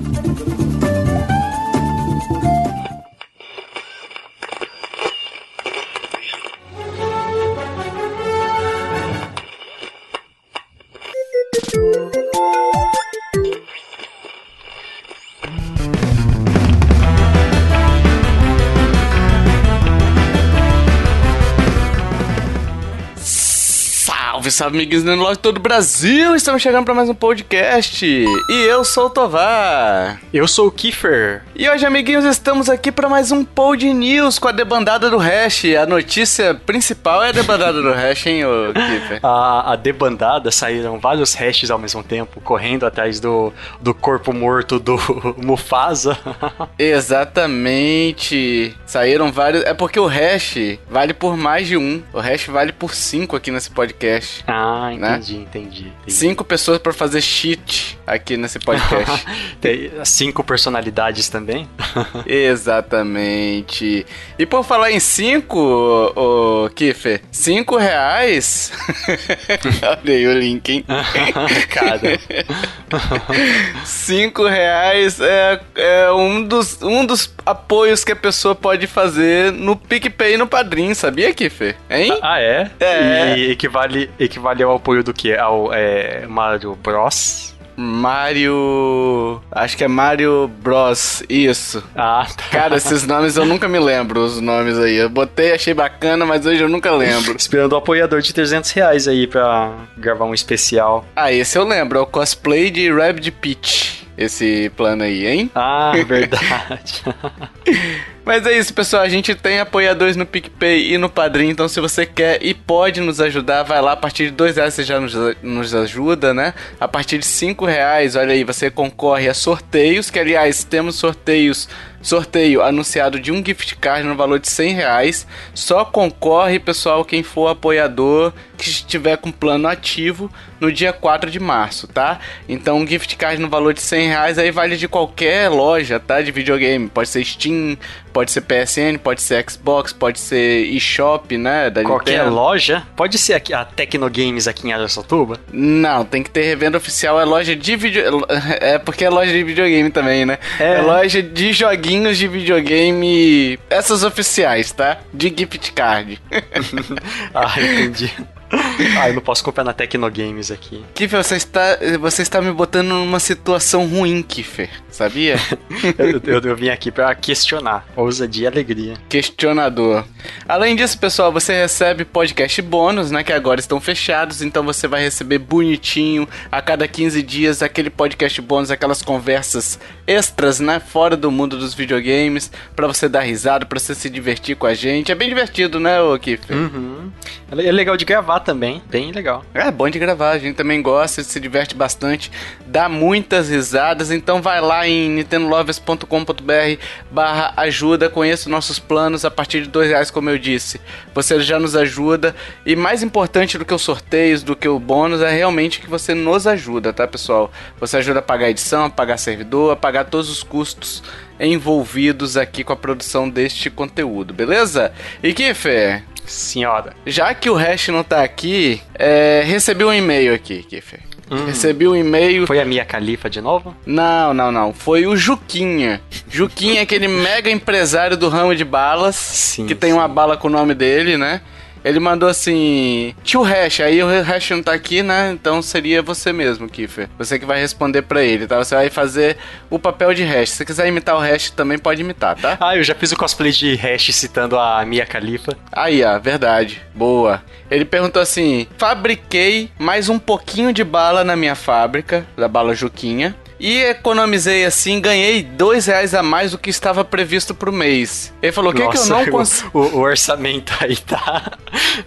Thank you. Salve, amiguinhos do Nerd todo o Brasil! Estamos chegando para mais um podcast. E eu sou o Tovar. Eu sou o Kiefer. E hoje, amiguinhos, estamos aqui para mais um Pod News com a debandada do Hash. A notícia principal é a debandada do Hash, hein, ô Kiefer? A, a debandada saíram vários hashes ao mesmo tempo, correndo atrás do, do corpo morto do Mufasa. Exatamente. Saíram vários. É porque o hash vale por mais de um. O hash vale por cinco aqui nesse podcast. Ah, Né? entendi, entendi, entendi. Cinco pessoas para fazer cheat aqui nesse podcast. Tem cinco personalidades também? Exatamente. E por falar em cinco, ô Kiffer, cinco reais. Olha aí o link, hein? Cara. Cinco reais é, é um, dos, um dos apoios que a pessoa pode fazer no PicPay e no Padrim, sabia, Kiffer? Hein? Ah, é? É. E equivale, equivale ao apoio do quê? Ao é, Mario Bros? Mario. Acho que é Mario Bros. Isso. Ah, tá. Cara, esses nomes eu nunca me lembro, os nomes aí. Eu botei, achei bacana, mas hoje eu nunca lembro. Esperando o apoiador de 300 reais aí pra gravar um especial. Ah, esse eu lembro, é o cosplay de Rabbit Peach. Esse plano aí, hein? Ah, verdade. Mas é isso, pessoal. A gente tem apoiadores no PicPay e no Padrim. Então, se você quer e pode nos ajudar, vai lá. A partir de dois reais você já nos, nos ajuda, né? A partir de cinco reais, olha aí, você concorre a sorteios. Que, aliás, temos sorteios. Sorteio anunciado de um gift card no valor de 100 reais. Só concorre, pessoal, quem for apoiador que estiver com plano ativo no dia 4 de março, tá? Então, um gift card no valor de 100 reais aí vale de qualquer loja, tá? De videogame. Pode ser Steam, pode ser PSN, pode ser Xbox, pode ser eShop, né? Da Qualquer Nintendo. loja? Pode ser aqui, a Tecnogames aqui em Aracatuba? Não, tem que ter revenda oficial. É loja de vídeo. É porque é loja de videogame também, né? É. É, loja de joguinhos de videogame. Essas oficiais, tá? De gift card. Ah, entendi. ah, eu não posso comprar na Tecnogames aqui. Kiffer, você está, você está me botando numa situação ruim, Kiffer. Sabia? Eu, eu- eu vim aqui pra questionar. Ousadia e alegria. Questionador. Além disso, pessoal, você recebe podcast bônus, né? Que agora estão fechados, então você vai receber bonitinho a cada 15 dias aquele podcast bônus, aquelas conversas extras, né? Fora do mundo dos videogames, pra você dar risada, pra você se divertir com a gente. É bem divertido, né, ô Kiffer? Uhum. É legal de gravar também. Bem legal. É bom de gravar, a gente também gosta, se diverte bastante, dá muitas risadas, então vai lá em nintendolovers.com.br barra ajuda, conheça nossos planos a partir de dois reais, como eu disse. Você já nos ajuda, e mais importante do que os sorteios, do que o bônus, é realmente que você nos ajuda, tá pessoal? Você ajuda a pagar a edição, a pagar servidor, a pagar todos os custos envolvidos aqui com a produção deste conteúdo, beleza? E Kiffer, Senhora. já que o Hash não tá aqui, é, recebi um e-mail aqui, Kiffer. Recebi um e-mail. Foi a Mia Califa de novo? Não, não, não. Foi o Juquinha. Juquinha é aquele mega empresário do ramo de balas. Sim, que tem uma bala com o nome dele, né? Ele mandou assim: Tio Hash, aí o Hash não tá aqui, né? Então seria você mesmo, Kiffer. Você que vai responder pra ele, tá? Você vai fazer o papel de Hash. Se você quiser imitar o Hash, também pode imitar, tá? Ah, eu já fiz o cosplay de Hash citando a Mia Khalifa. Aí, ó, verdade. Boa. Ele perguntou assim: fabriquei mais um pouquinho de bala na minha fábrica, da bala Juquinha. E economizei assim, ganhei dois reais a mais do que estava previsto pro mês. Ele falou: o que, que eu não consigo. O, o orçamento aí tá.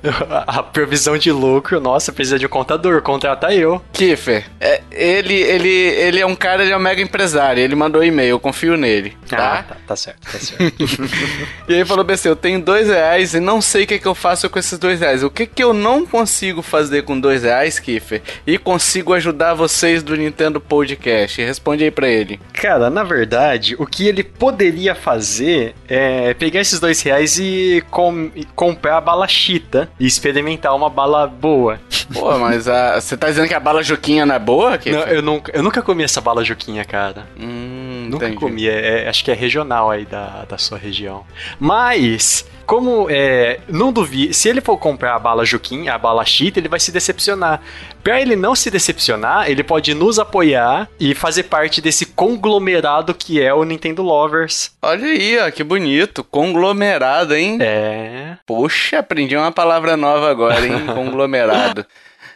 A previsão de lucro, nossa, precisa de um contador, contrata eu. Kiffer, é, ele, ele, ele é um cara, ele é um mega empresário. Ele mandou e-mail, eu confio nele, Ah, tá? tá, tá certo, tá certo. E ele falou, BC, eu tenho dois reais e não sei o que, que eu faço com esses dois reais. O que, que eu não consigo fazer com dois reais, Kiffer? E consigo ajudar vocês do Nintendo Podcast? Responde aí pra ele. Cara, na verdade, o que ele poderia fazer é pegar esses dois reais e, com- e comprar a bala chita e experimentar uma bala boa. Pô, mas você tá dizendo que a bala Juquinha não é boa, Kiffer? Não, eu, nunca, eu nunca comi essa bala Juquinha, cara. Hum, Nunca Entendi. comi, é- é- acho que é regional aí da, da sua região. Mas, como é, não duvido, se ele for comprar a bala Juquim, a bala Chita, ele vai se decepcionar. Pra ele não se decepcionar, ele pode nos apoiar e fazer parte desse conglomerado que é o Nintendo Lovers. Olha aí, ó, que bonito. Conglomerado, hein? É. Poxa, aprendi uma palavra nova agora, hein? Conglomerado.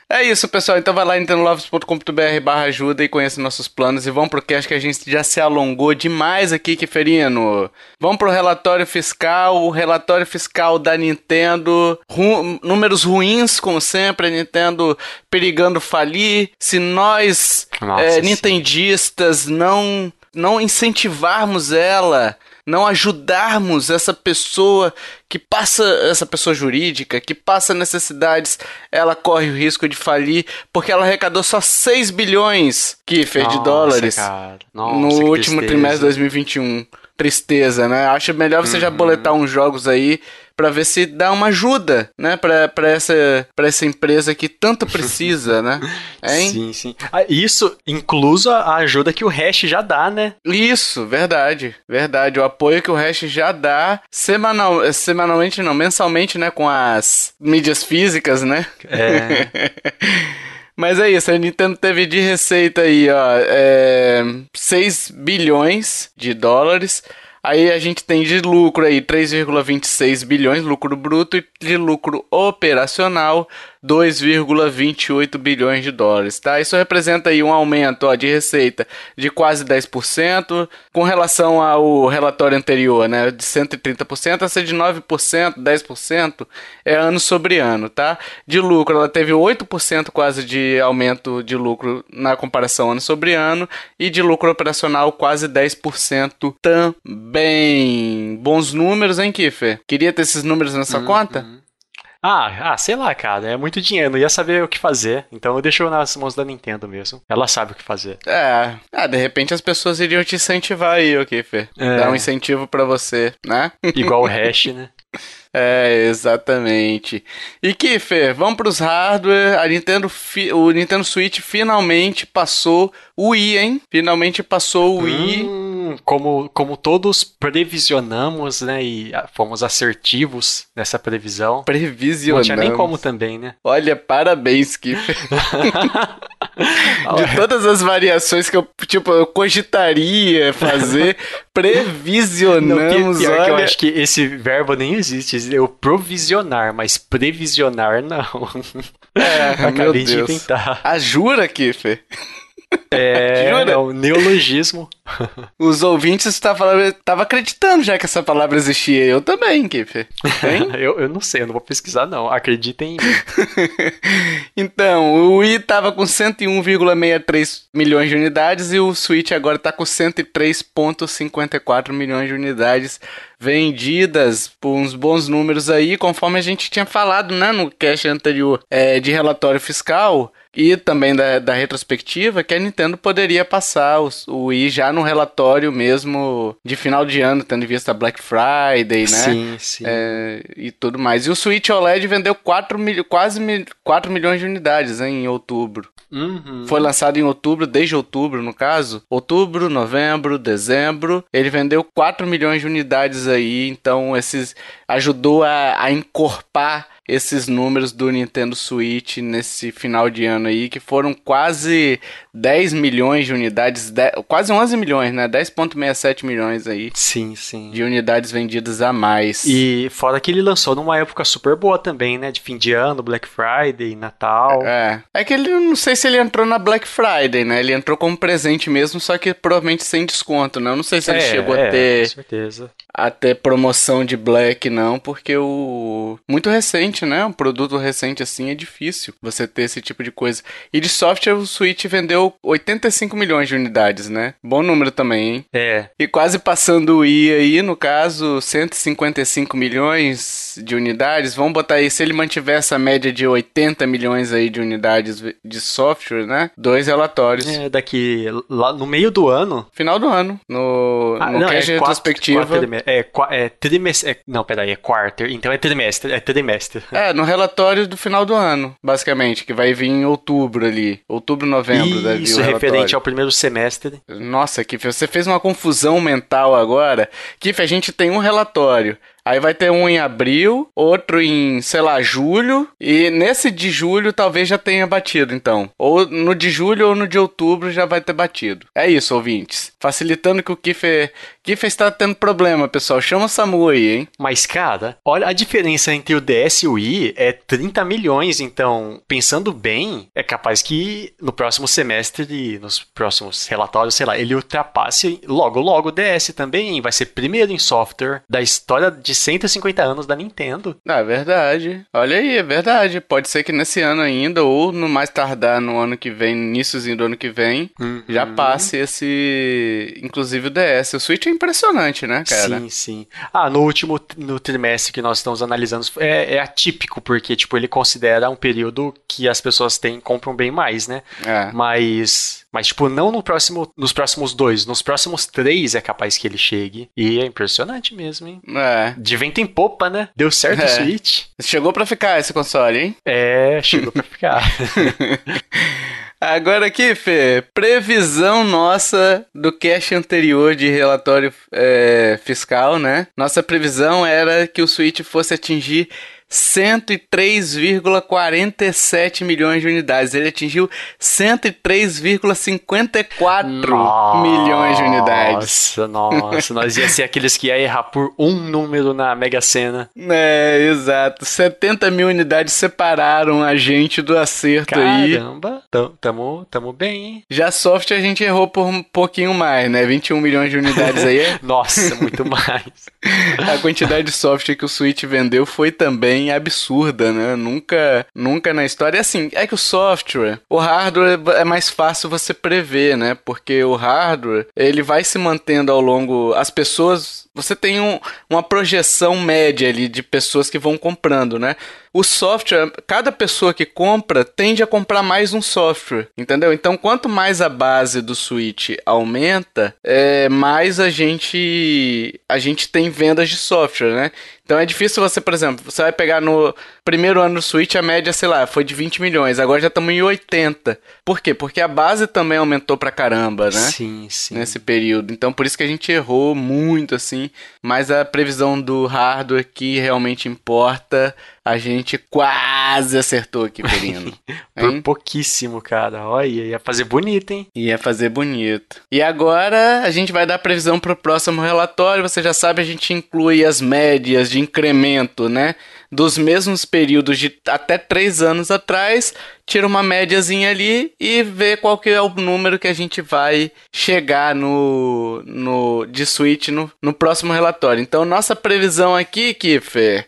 É isso, pessoal. Então vai lá em nintendolovers.com.br barra ajuda e conheça nossos planos. E vamos pro cast que a gente já se alongou demais aqui, Kiferino. Vamos pro relatório fiscal. O relatório fiscal da Nintendo. Ru- números ruins, como sempre. A Nintendo perigando falir. Se nós, Nossa, é, nintendistas, não, não incentivarmos ela não ajudarmos essa pessoa que passa, essa pessoa jurídica, que passa necessidades, ela corre o risco de falir, porque ela arrecadou só 6 bilhões, Kiffer, de dólares. Nossa, no último trimestre de 2021. Tristeza, né? Acho melhor você Uhum. já boletar uns jogos aí pra ver se dá uma ajuda, né? Pra, pra, essa, pra essa empresa que tanto precisa, né? Hein? Sim, sim. Ah, Isso incluso a ajuda que o Hash já dá, né? Isso, verdade, verdade. O apoio que o Hash já dá semanal, semanalmente não, mensalmente, né, com as mídias físicas, né? É. Mas é isso, a Nintendo teve de receita aí, ó, é, 6 bilhões de dólares. Aí a gente tem de lucro aí 3,26 bilhões, lucro bruto, e de lucro operacional 2,28 bilhões de dólares, tá? Isso representa aí um aumento ó, de receita de quase 10%, com relação ao relatório anterior, né? De 130%, essa de 9%, 10% é ano sobre ano, tá? De lucro, ela teve 8% quase de aumento de lucro na comparação ano sobre ano, e de lucro operacional quase 10% também. Bons números, hein, Kiffer? Queria ter esses números na sua conta? Ah, ah, sei lá, cara. É muito dinheiro. Não ia saber o que fazer. Então eu deixo nas mãos da Nintendo mesmo. Ela sabe o que fazer. É, ah, de repente as pessoas iriam te incentivar aí, ok, Fê? É. Dar um incentivo pra você, né? Igual o Hash, né? É, exatamente. E Kiffer, vamos pros hardware. A Nintendo, o Nintendo Switch finalmente passou o Wii, hein? Finalmente passou o Wii. Hum, como, como todos previsionamos, né? E fomos assertivos nessa previsão. Previsionamos. Não tinha nem como também, né? Olha, parabéns, Kiffer. De todas as variações que eu, tipo, eu cogitaria fazer, previsionamos, Não, pi- pior que eu olha... acho que esse verbo nem existe. Eu provisionar, mas previsionar não. É, Acabei de inventar. Ah, jura, Kiffer? É, Jura? é um neologismo. Os ouvintes estavam tava acreditando já que essa palavra existia. Eu também, Kiffer. Eu, eu não sei, eu não vou pesquisar não. Acreditem em mim. então, o Wii tava com 101,63 milhões de unidades e o Switch agora tá com 103,54 milhões de unidades vendidas por uns bons números aí, conforme a gente tinha falado né, no cast anterior é, de relatório fiscal e também da, da retrospectiva, que a Nintendo poderia passar o, o Wii já no relatório mesmo de final de ano, tendo em vista Black Friday, né? Sim, sim. É, e tudo mais. E o Switch OLED vendeu 4 mil, quase mil, 4 milhões de unidades hein, em outubro. Uhum. Foi lançado em outubro, desde outubro no caso. Outubro, novembro, dezembro. Ele vendeu 4 milhões de unidades aí. Então, esses ajudou a, a encorpar esses números do Nintendo Switch nesse final de ano aí, que foram quase 10 milhões de unidades, de- quase 11 milhões, né? 10,67 milhões aí Sim, sim. de unidades vendidas a mais. E fora que ele lançou numa época super boa também, né? De fim de ano, Black Friday, Natal. É. É que ele não sei se ele entrou na Black Friday, né? Ele entrou como presente mesmo, só que provavelmente sem desconto, né? Eu não sei se ele É, chegou é, a ter Com certeza. a ter promoção de Black, não, porque o. Muito recente, né? Um produto recente assim é difícil você ter esse tipo de coisa. E de software, o Switch vendeu 85 milhões de unidades, né? Bom número também, hein? É. E quase passando o Wii aí, no caso, 155 milhões de unidades. Vamos botar aí, se ele mantiver essa média de 80 milhões aí de unidades de software, né? Dois relatórios. É, daqui lá no meio do ano. Final do ano, no, Ah, no não, é retrospectiva. quatro, é, é trimestre. É, não, peraí, é quarter. Então é trimestre. É trimestre. É, no relatório do final do ano, basicamente, que vai vir em outubro ali. Outubro, novembro, Isso, referente ao primeiro semestre. Nossa, Kiff, você fez uma confusão mental agora. Kiff, a gente tem um relatório. Aí vai ter um em abril, outro em, sei lá, julho. E nesse de julho talvez já tenha batido, então. Ou no de julho ou no de outubro já vai ter batido. É isso, ouvintes. Facilitando que o Kiffer. Kiffer está tendo problema, pessoal. Chama o Samu aí, hein? Mas, cara, olha a diferença entre o DS e o Wii é 30 milhões. Então, pensando bem, é capaz que no próximo semestre, nos próximos relatórios, sei lá, ele ultrapasse logo, logo o DS também. Vai ser primeiro em software da história de 150 anos da Nintendo. Ah, é verdade. Olha aí, é verdade. Pode ser que nesse ano ainda, ou no mais tardar no ano que vem, iníciozinho do ano que vem, Uhum. já passe esse. Inclusive o DS. O Switch é impressionante, né, cara? Sim, sim. Ah, no último no trimestre que nós estamos analisando, é, é atípico, porque, tipo, ele considera um período que as pessoas têm, compram bem mais, né? É. Mas, mas tipo, não no próximo, nos próximos dois, nos próximos três é capaz que ele chegue. E é impressionante mesmo, hein? É. De vento em popa, né? Deu certo É. o Switch. Chegou pra ficar esse console, hein? É, chegou pra ficar. Agora aqui, Fê, previsão nossa do cash anterior de relatório é, fiscal, né? Nossa previsão era que o Switch fosse atingir 103,47 milhões de unidades. Ele atingiu 103,54 milhões de unidades. Nossa, nossa. Nós ia ser aqueles que ia errar por um número na Mega Sena. É, exato. 70 mil unidades separaram a gente do acerto aí. Caramba, tam- tamo, tamo bem, hein? Já soft a gente errou por um pouquinho mais, né? 21 milhões de unidades aí. é Nossa, muito mais. A quantidade de software que o Switch vendeu foi também absurda, né? Nunca, nunca na história. Assim, é que o software, o hardware é mais fácil você prever, né? Porque o hardware, ele vai se mantendo ao longo. As pessoas. Você tem um- uma projeção média ali de pessoas que vão comprando, né? O software, cada pessoa que compra tende a comprar mais um software, entendeu? Então, quanto mais a base do Switch aumenta, é, mais a gente a gente tem vendas de software, né? Então é difícil você, por exemplo, você vai pegar no primeiro ano do Switch, a média, sei lá, foi de 20 milhões, agora já estamos em 80. Por quê? Porque a base também aumentou pra caramba, né? Sim, sim. nesse período. Então por isso que a gente errou muito assim, mas a previsão do hardware que realmente importa, a gente quase acertou aqui, Perino. Por pouquíssimo, cara. Olha, ia fazer bonito, hein? Ia fazer bonito. E agora a gente vai dar a previsão pro próximo relatório. Você já sabe, a gente inclui as médias de incremento, né? Dos mesmos períodos de até três anos atrás, tira uma médiazinha ali e vê qual que é o número que a gente vai chegar no, no de Switch no, no próximo relatório. Então, nossa previsão aqui, Kiffer,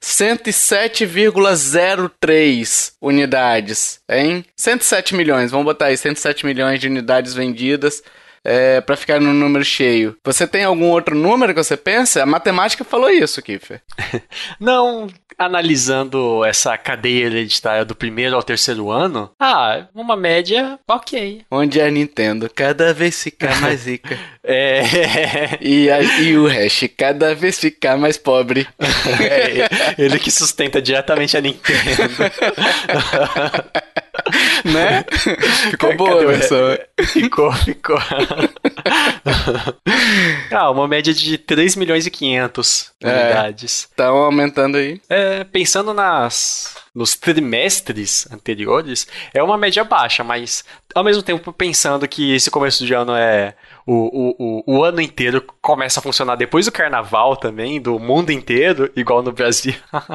107,03 unidades, hein? 107 milhões, vamos botar aí 107 milhões de unidades vendidas é, para ficar no número cheio. Você tem algum outro número que você pensa? A matemática falou isso, Kiffer. Não, analisando essa cadeia hereditária do primeiro ao terceiro ano, ah, uma média ok. Onde a Nintendo cada vez fica mais rica É, e, a- e o hash cada vez ficar mais pobre. é ele que sustenta diretamente a Nintendo. né? Ficou boa a Cadê o- versão. Ficou, ficou. ah, uma média de 3 milhões e 500 É. unidades. Estão aumentando aí. É, pensando nas nos trimestres anteriores, é uma média baixa, mas ao mesmo tempo pensando que esse começo de ano é o, o, o, ano inteiro começa a funcionar depois do carnaval também, do mundo inteiro, igual no Brasil.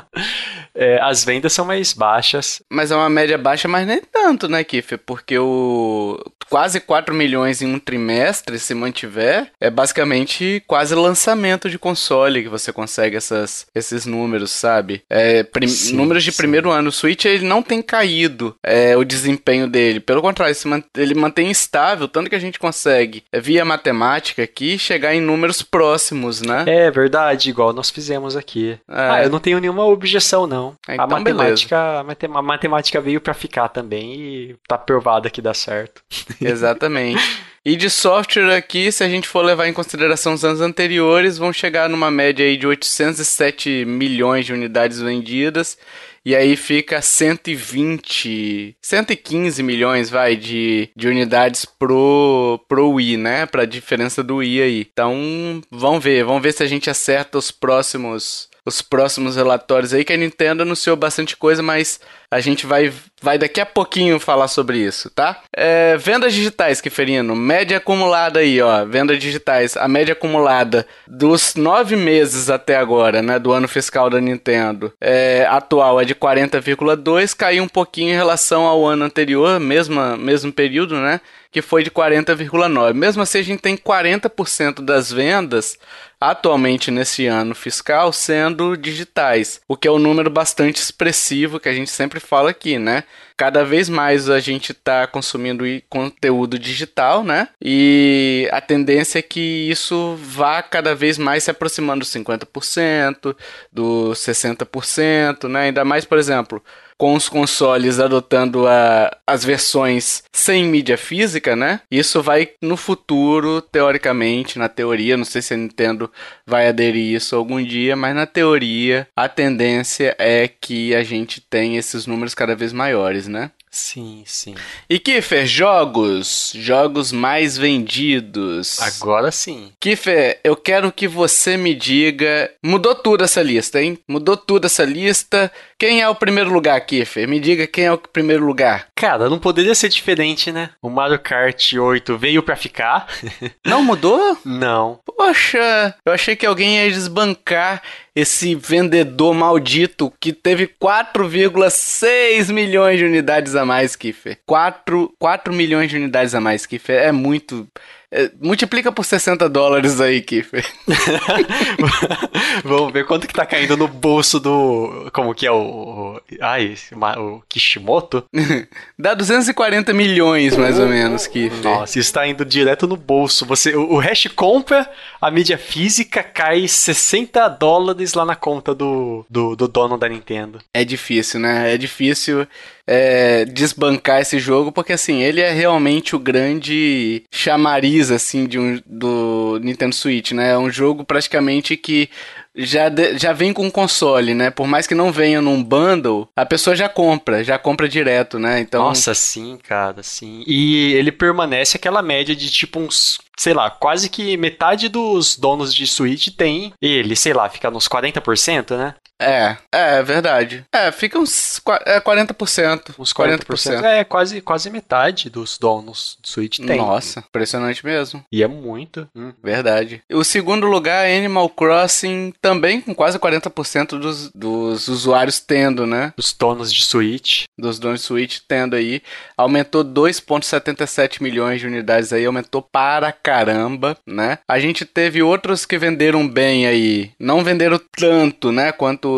É, as vendas são mais baixas. Mas é uma média baixa, mas nem tanto, né, Kiffer? Porque o quase 4 milhões em um trimestre, se mantiver, é basicamente quase lançamento de console que você consegue essas, esses números, sabe? É, Sim, números de sim. primeiro ano. O Switch, ele não tem caído é, o desempenho dele. Pelo contrário, ele mantém estável, tanto que a gente consegue, é, via matemática aqui, chegar em números próximos, né? É verdade, igual nós fizemos aqui. É. Ah, eu não tenho nenhuma objeção, não. É, a, então matemática, a matema- a matemática veio pra ficar também e tá provada que dá certo. Exatamente. E de software aqui, se a gente for levar em consideração os anos anteriores, vão chegar numa média aí de 807 milhões de unidades vendidas. E aí fica 120, 115 milhões, vai, de, de unidades pro, pro Wii, né? Pra diferença do Wii aí. Então, vamos ver, vamos ver se a gente acerta os próximos os próximos relatórios aí, que a Nintendo anunciou bastante coisa, mas a gente vai, vai daqui a pouquinho falar sobre isso, tá? É, vendas digitais, Kiferino, média acumulada aí, ó, vendas digitais, a média acumulada dos nove meses até agora, né, do ano fiscal da Nintendo, é, atual é de 40,2, caiu um pouquinho em relação ao ano anterior, mesma, mesmo período, né, que foi de 40,9. Mesmo assim, a gente tem 40% das vendas atualmente nesse ano fiscal sendo digitais, o que é um número bastante expressivo que a gente sempre fala aqui, né? Cada vez mais a gente está consumindo conteúdo digital, né? E a tendência é que isso vá cada vez mais se aproximando dos 50%, dos 60%, né? Ainda mais, por exemplo, com os consoles adotando a, as versões sem mídia física, né? Isso vai no futuro, teoricamente, na teoria, não sei se a Nintendo vai aderir isso algum dia, mas na teoria a tendência é que a gente tenha esses números cada vez maiores, né? Sim, sim. E Kiffer, jogos. Jogos mais vendidos. Agora sim. Kiffer, eu quero que você me diga. Mudou tudo essa lista, hein? Mudou tudo essa lista. Quem é o primeiro lugar, Kiffer? Me diga quem é o primeiro lugar. Cara, não poderia ser diferente, né? O Mario Kart 8 veio pra ficar. Não mudou? não. Poxa, eu achei que alguém ia desbancar esse vendedor maldito que teve 4,6 milhões de unidades a mais, Kiffer. 4, 4 milhões de unidades a mais, Kiffer. É muito. É, multiplica por 60 dólares aí, Kiffer. Vamos ver quanto que tá caindo no bolso do. Como que é o. ai, o Kishimoto? Dá 240 milhões, mais ou menos, Kiffer. Nossa, isso tá indo direto no bolso. Você, o, o hash compra, a mídia física cai 60 dólares lá na conta do, do, do dono da Nintendo. É difícil, né? É difícil é, desbancar esse jogo, porque assim, ele é realmente o grande chamariz assim de um, do Nintendo Switch, né? É um jogo praticamente que já, de, já vem com console, né? Por mais que não venha num bundle, a pessoa já compra, já compra direto, né? Então... Nossa, sim, cara, sim. E ele permanece aquela média de tipo uns, sei lá, quase que metade dos donos de Switch tem ele, sei lá, fica nos 40%, né? É, é verdade. É, fica uns é, 40%. Uns 40%. 40%. É, quase, quase metade dos donos do Switch tem. Nossa, impressionante mesmo. E é muito. Hum. Verdade. O segundo lugar é Animal Crossing, também com quase 40% dos, dos usuários tendo, né? Dos donos de Switch. Dos donos de Switch tendo aí. Aumentou 2,77 milhões de unidades aí, aumentou para caramba, né? A gente teve outros que venderam bem aí. Não venderam tanto, né? Quanto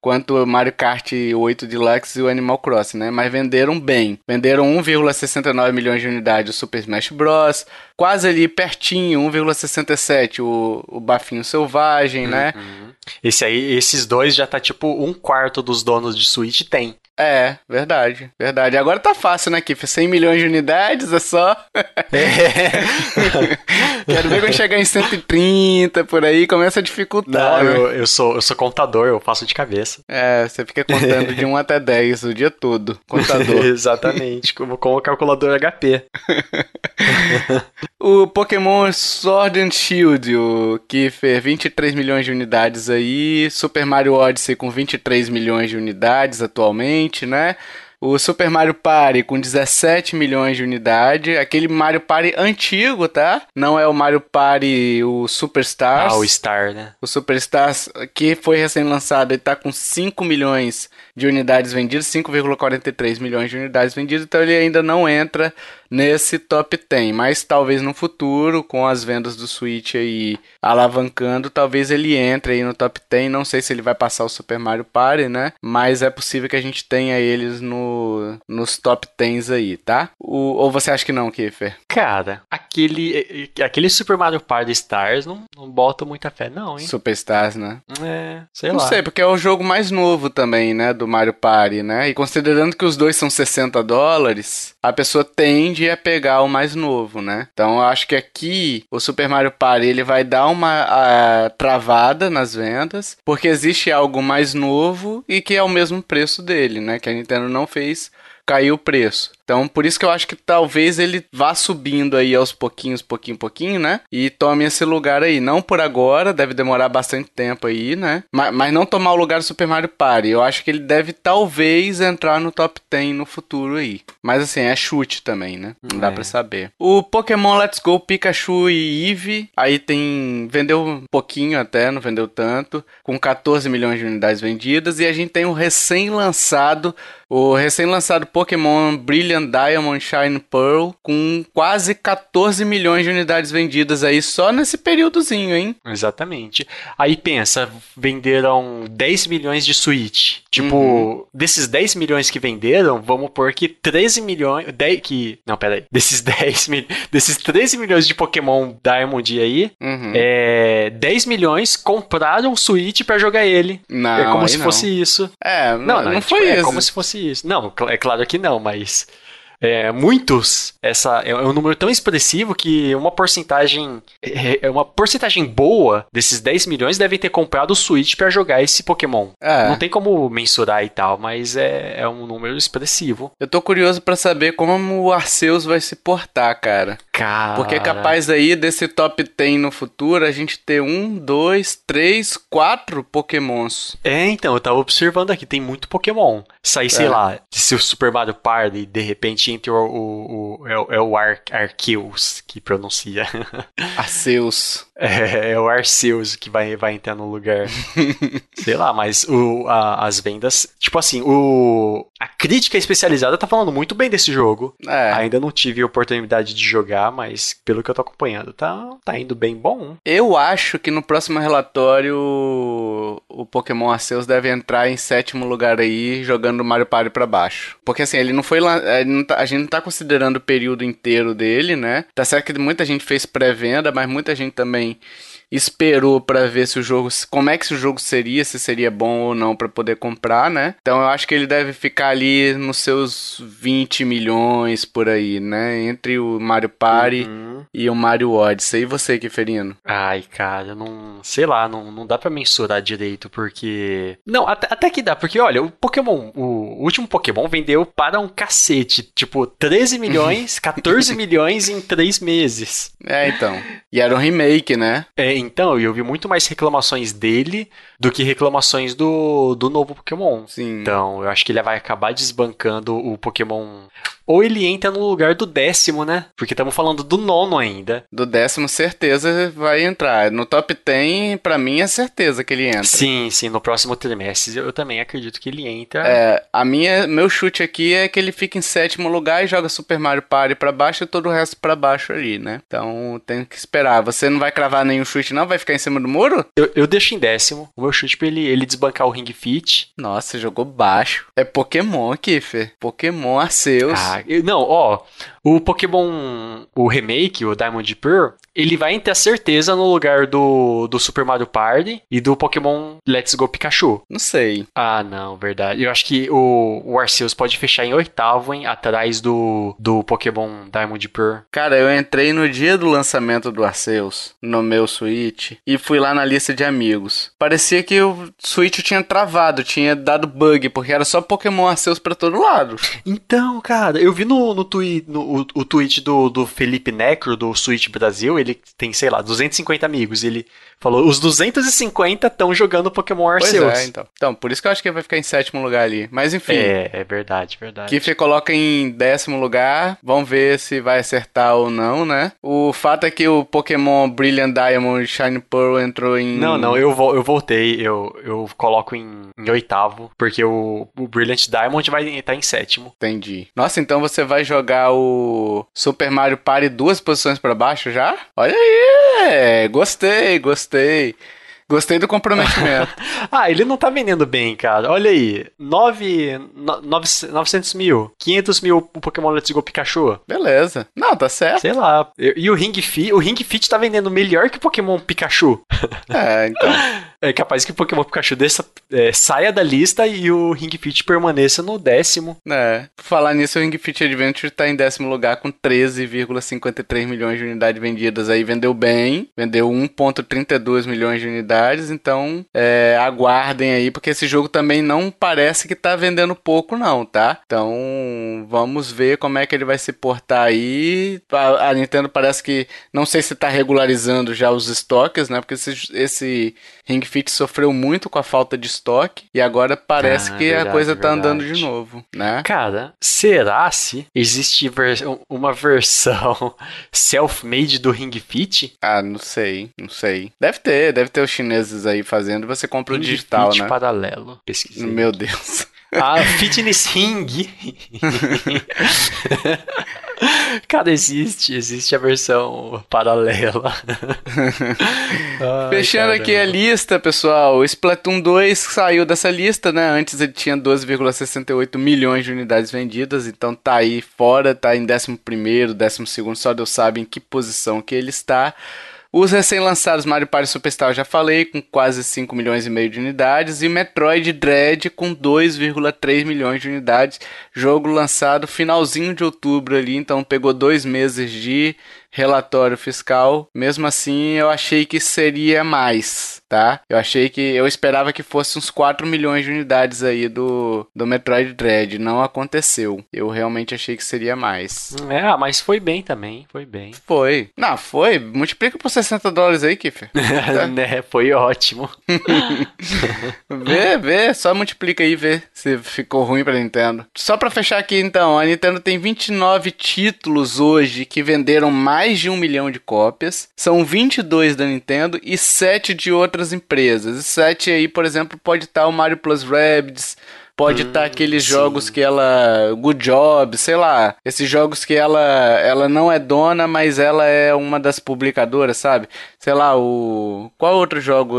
quanto Mario Kart 8 Deluxe e o Animal Crossing, né? Mas venderam bem. Venderam 1,69 milhões de unidades o Super Smash Bros. Quase ali pertinho, 1,67 o, o Bafinho Selvagem, né? uhum. né? Esse aí, esses dois já tá tipo um quarto dos donos de Switch tem. É, verdade, verdade. Agora tá fácil, né, Kiff? 100 milhões de unidades é só. É. Quero ver quando chegar em 130 por aí, começa a dificultar. Não, né? eu, eu, sou, eu sou contador, eu faço de cabeça. É, você fica contando de 1 até 10 o dia todo. Contador. Exatamente, como com o calculador HP. o Pokémon Sword and Shield, o Kiffer, 23 milhões de unidades aí. Super Mario Odyssey com 23 milhões de unidades atualmente né? O Super Mario Party com 17 milhões de unidade. Aquele Mario Party antigo, tá? Não é o Mario Party, o Superstars. Ah, o Star, né? O Superstars, que foi recém-lançado, ele tá com 5 milhões de unidades vendidas, 5,43 milhões de unidades vendidas, então ele ainda não entra nesse top 10, mas talvez no futuro, com as vendas do Switch aí alavancando, talvez ele entre aí no top 10, não sei se ele vai passar o Super Mario Party, né, mas é possível que a gente tenha eles no, nos top 10 aí, tá? O, ou você acha que não, Kiefer? Cara, aquele, aquele Super Mario Party Stars não, não bota muita fé não, hein? Superstars, né? É, sei não lá. Não sei, porque é o jogo mais novo também, né, do Mario Party, né? E considerando que os dois são 60 dólares, a pessoa tende a pegar o mais novo, né? Então eu acho que aqui o Super Mario Party ele vai dar uma a, travada nas vendas, porque existe algo mais novo e que é o mesmo preço dele, né? Que a Nintendo não fez cair o preço. Então, por isso que eu acho que talvez ele vá subindo aí aos pouquinhos, pouquinho, pouquinho, né? E tome esse lugar aí. Não por agora, deve demorar bastante tempo aí, né? Mas, mas não tomar o lugar do Super Mario Party. Eu acho que ele deve talvez entrar no top 10 no futuro aí. Mas assim, é chute também, né? Não é. dá pra saber. O Pokémon Let's Go Pikachu e Eevee, aí tem. Vendeu um pouquinho até, não vendeu tanto. Com 14 milhões de unidades vendidas. E a gente tem o recém-lançado. O recém-lançado Pokémon Brilliant Diamond, Shine Pearl, com quase 14 milhões de unidades vendidas aí só nesse períodozinho, hein? Exatamente. Aí pensa, venderam 10 milhões de Switch. Tipo, uhum. desses 10 milhões que venderam, vamos pôr que 13 milhões. 10, que. Não, peraí. Desses 10 mil, Desses 13 milhões de Pokémon Diamond aí, uhum. é, 10 milhões compraram o Switch para jogar ele. Não, é como se não. fosse isso. É, não, não, não, não tipo, foi é isso. É como se fosse isso. Não, é claro que não, mas é, muitos, essa é, é um número tão expressivo que uma porcentagem é, é uma porcentagem boa desses 10 milhões devem ter comprado o Switch para jogar esse Pokémon. É. Não tem como mensurar e tal, mas é, é um número expressivo. Eu tô curioso para saber como o Arceus vai se portar, cara. Cara. Porque é capaz aí desse top 10 no futuro a gente ter um, dois, três, quatro Pokémons. É, então, eu tava observando aqui, tem muito Pokémon. Sai, sei é. lá, se o Super Mario Party de repente entre o, o, o é, é, o Ar, Arceus que pronuncia. Arceus. É, é o Arceus que vai, vai entrar no lugar. Sei lá, mas o, a, as vendas. Tipo assim, o, a crítica especializada tá falando muito bem desse jogo. É. Ainda não tive oportunidade de jogar, mas pelo que eu tô acompanhando, tá, tá indo bem bom. Eu acho que no próximo relatório o Pokémon Arceus deve entrar em sétimo lugar aí, jogando Mario Party pra baixo. Porque assim, ele não foi lá. Tá, a gente não tá considerando o período inteiro dele, né? Tá certo que muita gente fez pré-venda, mas muita gente também money. Esperou para ver se o jogo, como é que o jogo seria, se seria bom ou não para poder comprar, né? Então eu acho que ele deve ficar ali nos seus 20 milhões por aí, né? Entre o Mario Party uhum. e o Mario Odyssey. E você, Kiferino? Ai, cara, não, sei lá, não, não dá para mensurar direito porque não, até, até que dá, porque olha, o Pokémon, o último Pokémon vendeu para um cacete, tipo 13 milhões, 14 milhões em 3 meses. É, então. E era um remake, né? É, então, eu vi muito mais reclamações dele do que reclamações do, do novo Pokémon. Sim. Então, eu acho que ele vai acabar desbancando o Pokémon ou ele entra no lugar do décimo, né? Porque estamos falando do nono ainda. Do décimo, certeza vai entrar. No top 10, para mim, é certeza que ele entra. Sim, sim, no próximo trimestre eu também acredito que ele entra. É, a minha, meu chute aqui é que ele fica em sétimo lugar e joga Super Mario Party pra baixo e todo o resto para baixo ali, né? Então tem que esperar. Você não vai cravar nenhum chute, não? Vai ficar em cima do muro? Eu, eu deixo em décimo. O meu chute pra ele, ele desbancar o Ring Fit. Nossa, jogou baixo. É Pokémon, Kiffer. Pokémon Arceus. Ah, não, ó, o Pokémon, o remake, o Diamond Pearl, ele vai ter a certeza no lugar do, do Super Mario Party e do Pokémon Let's Go Pikachu. Não sei. Ah, não, verdade. Eu acho que o, o Arceus pode fechar em oitavo, hein, atrás do, do Pokémon Diamond Pearl. Cara, eu entrei no dia do lançamento do Arceus, no meu Switch, e fui lá na lista de amigos. Parecia que o Switch tinha travado, tinha dado bug, porque era só Pokémon Arceus pra todo lado. Então, cara, eu vi no, no, twi no o, o tweet do, do Felipe Necro, do Switch Brasil, ele tem, sei lá, 250 amigos. Ele falou: os 250 estão jogando Pokémon Arceus. Pois é, então. Então, por isso que eu acho que ele vai ficar em sétimo lugar ali. Mas enfim. É, é verdade, verdade. Kiff coloca em décimo lugar. Vamos ver se vai acertar ou não, né? O fato é que o Pokémon Brilliant Diamond Shine Pearl entrou em. Não, não, eu, eu voltei. Eu, eu coloco em, em oitavo, porque o, o Brilliant Diamond vai estar em sétimo. Entendi. Nossa, então você vai jogar o Super Mario Party duas posições para baixo já? Olha aí! Gostei, gostei gostei. Do comprometimento. ah, ele não tá vendendo bem, cara. Olha aí. 9, 9, 900 mil. 500 mil o Pokémon Let's Go Pikachu. Beleza. Não, tá certo. Sei lá. E o Ring Fit, o Ring Fit tá vendendo melhor que o Pokémon Pikachu. é, então. é capaz que o Pokémon Pikachu dessa, é, saia da lista e o Ring Fit permaneça no décimo. É. Falar nisso, o Ring Fit Adventure tá em décimo lugar com 13,53 milhões de unidades vendidas. Aí vendeu bem, vendeu 1,32 milhões de unidades. Então, é, aguardem aí, porque esse jogo também não parece que tá vendendo pouco, não, tá? Então, vamos ver como é que ele vai se portar aí. A, a Nintendo parece que, não sei se tá regularizando já os estoques, né? Porque esse, esse Ring Fit sofreu muito com a falta de estoque e agora parece ah, que verdade, a coisa tá verdade. andando de novo, né? Cara, será se existe vers uma versão self-made do Ring Fit? Ah, não sei, não sei. Deve ter, deve ter os chineses aí fazendo, você compra Ring o digital, Fit né? paralelo. Pesquisei. Meu Deus. Ah, Fitness Ring. Cara, existe, existe a versão paralela. Ai, Fechando caramba. aqui a lista, pessoal. O Splatoon 2 saiu dessa lista, né? Antes ele tinha 12,68 milhões de unidades vendidas, então tá aí fora, tá em 11 primeiro, 12 segundo, só Deus sabe em que posição que ele está. Os recém-lançados Mario Party Superstar eu já falei, com quase 5 milhões e meio de unidades. E Metroid Dread com 2,3 milhões de unidades. Jogo lançado finalzinho de outubro ali, então pegou dois meses de relatório fiscal. Mesmo assim, eu achei que seria mais, tá? Eu achei que eu esperava que fosse uns 4 milhões de unidades aí do, do Metroid Dread. Não aconteceu. Eu realmente achei que seria mais. É, ah, mas foi bem também, foi bem. Foi. Não, foi. Multiplica por 60 dólares aí, Kiffer. tá? né, foi ótimo. vê, vê, só multiplica aí vê se ficou ruim pra Nintendo. Só pra fechar aqui então, a Nintendo tem 29 títulos hoje que venderam mais mais de um milhão de cópias. São 22 da Nintendo e 7 de outras empresas. E 7 aí, por exemplo, pode estar o Mario Plus Rabbids, Pode estar hum, tá aqueles sim. jogos que ela. Good Job, sei lá. Esses jogos que ela, ela não é dona, mas ela é uma das publicadoras, sabe? Sei lá, o. Qual outro jogo.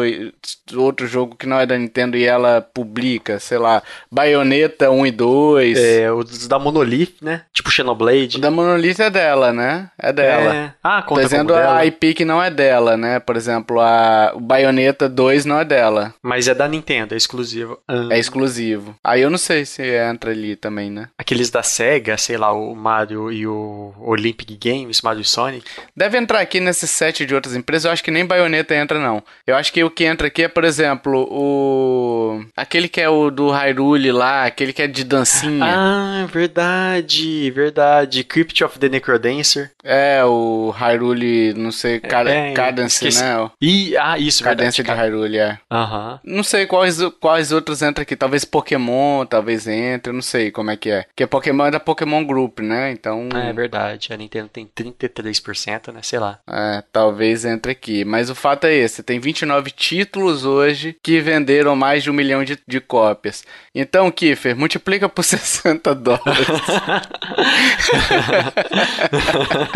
Outro jogo que não é da Nintendo e ela publica? Sei lá. Bayonetta 1 e 2. É, os da Monolith, né? Tipo Xenoblade. O da Monolith é dela, né? É dela. É. Ah, conta Tá dizendo a IP que não é dela, né? Por exemplo, a o Bayonetta 2 não é dela. Mas é da Nintendo, é exclusivo. Ah. É exclusivo. Aí eu não sei se entra ali também, né? Aqueles da SEGA, sei lá, o Mario e o Olympic Games, Mario e Sonic. Deve entrar aqui nesse set de outras empresas. Eu acho que nem Bayonetta entra, não. Eu acho que o que entra aqui é, por exemplo, o. Aquele que é o do Hyrule lá, aquele que é de dancinha. Ah, verdade, verdade. Crypt of the Necrodancer. É, o Hyrule, não sei, Car é, Cadence, esqueci. né? E, ah, isso, Cadence verdade. de Hyrule, é. Aham. Não sei quais, quais outros entram aqui. Talvez Pokémon Pokémon talvez entre, não sei como é que é. Porque Pokémon é da Pokémon Group, né? Então. É verdade, a Nintendo tem 33%, né? Sei lá. É, talvez entre aqui. Mas o fato é esse: tem 29 títulos hoje que venderam mais de um milhão de, de cópias. Então, Kiffer, multiplica por 60 dólares.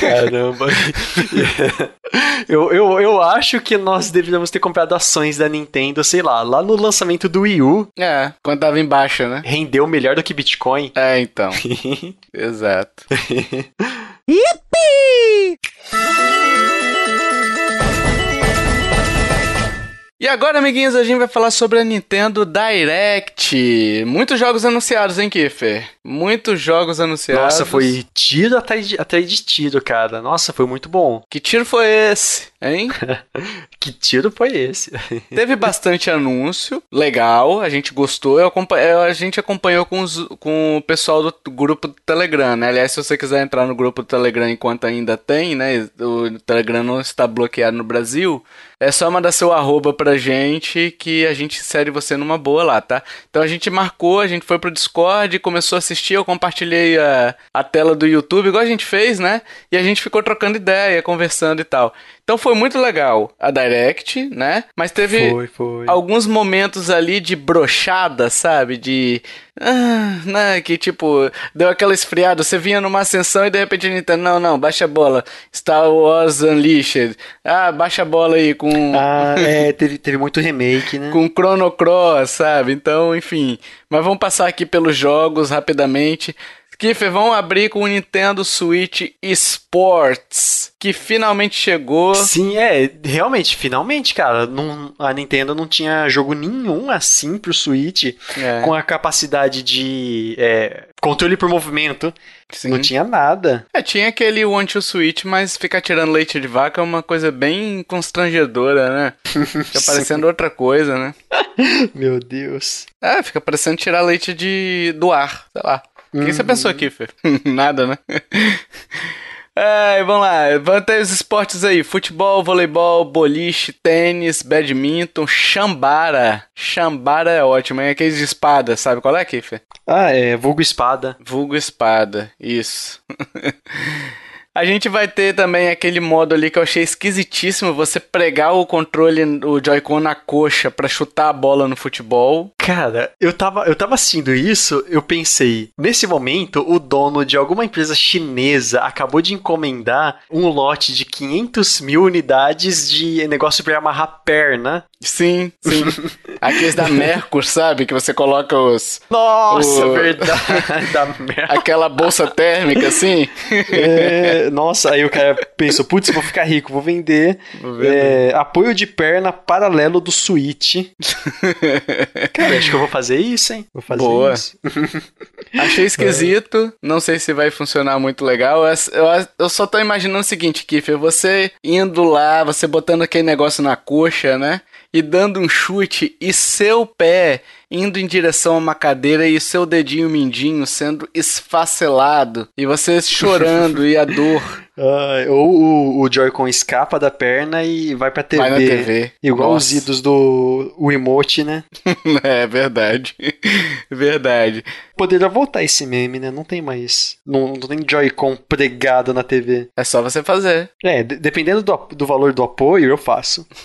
Caramba. eu, eu, eu acho que nós deveríamos ter comprado ações da Nintendo, sei lá, lá no lançamento do Wii U. É, quando tava em baixa, né? Rendeu melhor do que Bitcoin. É, então. Exato. Yippee! E agora, amiguinhos, a gente vai falar sobre a Nintendo Direct. Muitos jogos anunciados, hein, Kiffer? Muitos jogos anunciados. Nossa, foi tiro atrás de, atrás de tiro, cara. Nossa, foi muito bom. Que tiro foi esse, hein? que tiro foi esse? Teve bastante anúncio, legal, a gente gostou. Eu a gente acompanhou com, os, com o pessoal do grupo do Telegram, né? Aliás, se você quiser entrar no grupo do Telegram enquanto ainda tem, né? O Telegram não está bloqueado no Brasil. É só mandar seu arroba pra gente que a gente insere você numa boa lá, tá? Então a gente marcou, a gente foi pro Discord, começou a assistir, eu compartilhei a, a tela do YouTube, igual a gente fez, né? E a gente ficou trocando ideia, conversando e tal. Então foi muito legal a Direct, né? Mas teve foi, foi. alguns momentos ali de brochada, sabe? De. Ah, né? Que tipo, deu aquela esfriada. Você vinha numa ascensão e de repente a Nintendo, não, não, baixa a bola. Star Wars Unleashed. Ah, baixa a bola aí com. Ah, é, teve, teve muito remake, né? com Chrono Cross, sabe? Então, enfim. Mas vamos passar aqui pelos jogos rapidamente. Kiffer, vamos abrir com o Nintendo Switch Sports, que finalmente chegou. Sim, é, realmente, finalmente, cara. Não, a Nintendo não tinha jogo nenhum assim pro Switch É. com a capacidade de é, controle por movimento. Sim. Não tinha nada. É, tinha aquele One to Switch, mas ficar tirando leite de vaca é uma coisa bem constrangedora, né? Fica parecendo outra coisa, né? Meu Deus. É, fica parecendo tirar leite de do ar, sei lá. O que você pensou aqui, Fê? Nada, né? É, vamos lá, vamos ter os esportes aí: futebol, voleibol, boliche, tênis, badminton, chambara. Chambara é ótimo, é aqueles de espada, sabe qual é, Kiffer? Ah, é, vulgo espada. Vulgo espada, isso. A gente vai ter também aquele modo ali que eu achei esquisitíssimo, você pregar o controle, o Joy-Con na coxa pra chutar a bola no futebol. Cara, eu tava, eu tava assistindo isso, eu pensei, nesse momento, o dono de alguma empresa chinesa acabou de encomendar um lote de 500 mil unidades de negócio pra amarrar perna. Sim, sim. Aqueles da Mercur, sabe? Que você coloca os. Nossa, O- verdade, da merda. Aquela bolsa térmica, assim. É, nossa, aí o cara pensou, putz, vou ficar rico, vou vender, Vou vender. é, apoio de perna paralelo do Switch. Cara, acho que eu vou fazer isso, hein? Vou fazer Boa. isso. Achei esquisito. Não sei se vai funcionar muito legal. Eu, eu- eu só tô imaginando o seguinte, Kiffer. Você indo lá, você botando aquele negócio na coxa, né? E dando um chute e seu pé indo em direção a uma cadeira e seu dedinho mindinho sendo esfacelado. E você chorando e a dor Ah, ou o, o Joy-Con escapa da perna e vai pra TV. vai na TV. Igual Nossa. os idos do o emote, né? É verdade. verdade. Poderia voltar esse meme, né? Não tem mais. Não, não tem Joy-Con pregado na TV. É só você fazer. É, de- dependendo do, do valor do apoio, eu faço.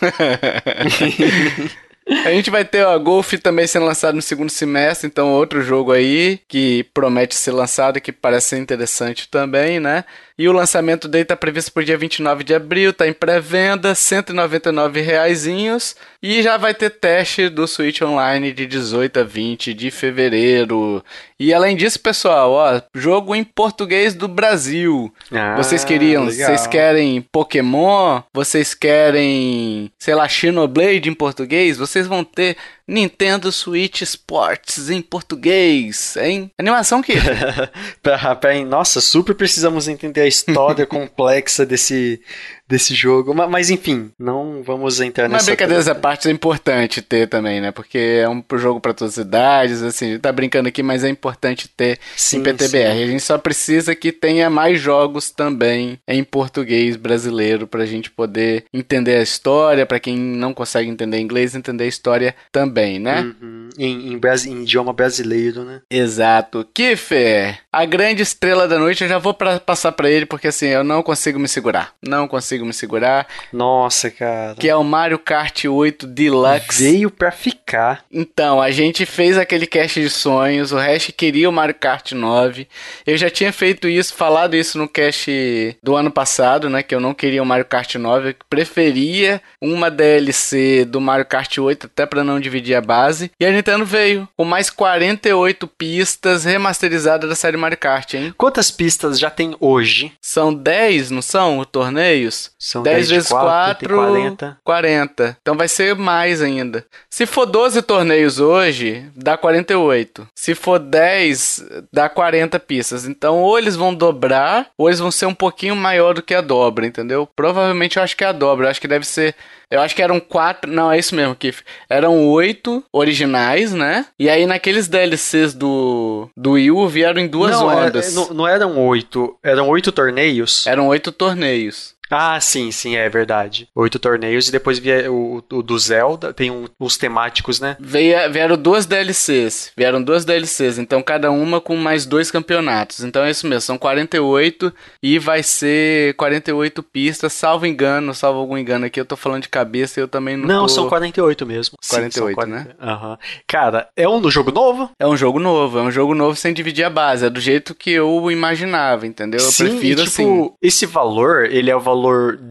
A gente vai ter o Golf também sendo lançado no segundo semestre, então outro jogo aí que promete ser lançado e que parece ser interessante também, né? E o lançamento dele tá previsto para o dia 29 de abril, tá em pré-venda, R$ 199 reaisinhos, e já vai ter teste do Switch Online de 18 a 20 de fevereiro. E além disso, pessoal, ó, jogo em português do Brasil. Ah, Vocês queriam, legal. vocês querem Pokémon? Vocês querem, sei lá, Xenoblade em português? Vocês vão ter Nintendo Switch Sports em português, hein? Animação que pra, pra- nossa, super precisamos entender a história complexa desse, desse jogo. Ma- Mas, enfim, não vamos entrar Mas nessa. brincadeiras à parte é importante ter também, né? Porque é um jogo pra todas as idades, assim, a gente tá brincando aqui, mas é importante ter Sim, em PTBR. A gente só precisa que tenha mais jogos também em português brasileiro pra gente poder entender a história, pra quem não consegue entender inglês, entender a história também, né? Uhum. Em, em em idioma brasileiro, né? Exato. Kiffer, a grande estrela da noite, eu já vou pra, passar pra ele porque assim, eu não consigo me segurar. Não consigo me segurar. Nossa, cara. Que é o Mario Kart 8 Deluxe. Veio pra ficar. Então, a gente fez aquele cast de sonhos, o Hash queria o Mario Kart 9. Eu já tinha feito isso, falado isso no cast do ano passado, né? Que eu não queria o Mario Kart 9, eu preferia uma DLC do Mario Kart 8, até pra não dividir a base. E a Nintendo veio com mais 48 pistas remasterizadas da série Mario Kart, hein? Quantas pistas já tem hoje? São 10, não são? Torneios? São 10 10 de vezes 4, 4, 40. 40. Então vai ser mais ainda. Se for 12 torneios hoje, dá 48. Se for 10, dá 40 pistas. Então ou eles vão dobrar, ou eles vão ser um pouquinho maior do que a dobra, entendeu? Provavelmente eu acho que é a dobra. Eu acho que deve ser. Eu acho que eram quatro. Não, é isso mesmo, Kiff. Eram oito originais, né? E aí naqueles DLCs do, do Wii vieram em duas não, é- ondas. não, não eram oito. Eram oito torneios? Eram oito torneios. Ah, sim, sim, é verdade. Oito torneios e depois via o, o do Zelda, tem um- os temáticos, né? Veio, vieram duas DLCs. Vieram duas DLCs. Então, cada uma com mais dois campeonatos. Então, é isso mesmo. São 48 e vai ser 48 pistas, salvo engano, salvo algum engano aqui. Eu tô falando de cabeça e eu também não Não, tô... são 48 mesmo. Sim, 48, são né? Aham. Cara, é um jogo novo? É um jogo novo. É um jogo novo sem dividir a base. É do jeito que eu imaginava, entendeu? Eu Sim, prefiro e, tipo, assim. esse valor, ele é o valor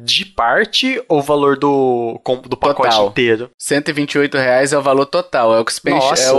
de parte ou o valor do, do pacote Total. inteiro? 128 reais é o valor total. É o que Spence, Nossa. é o,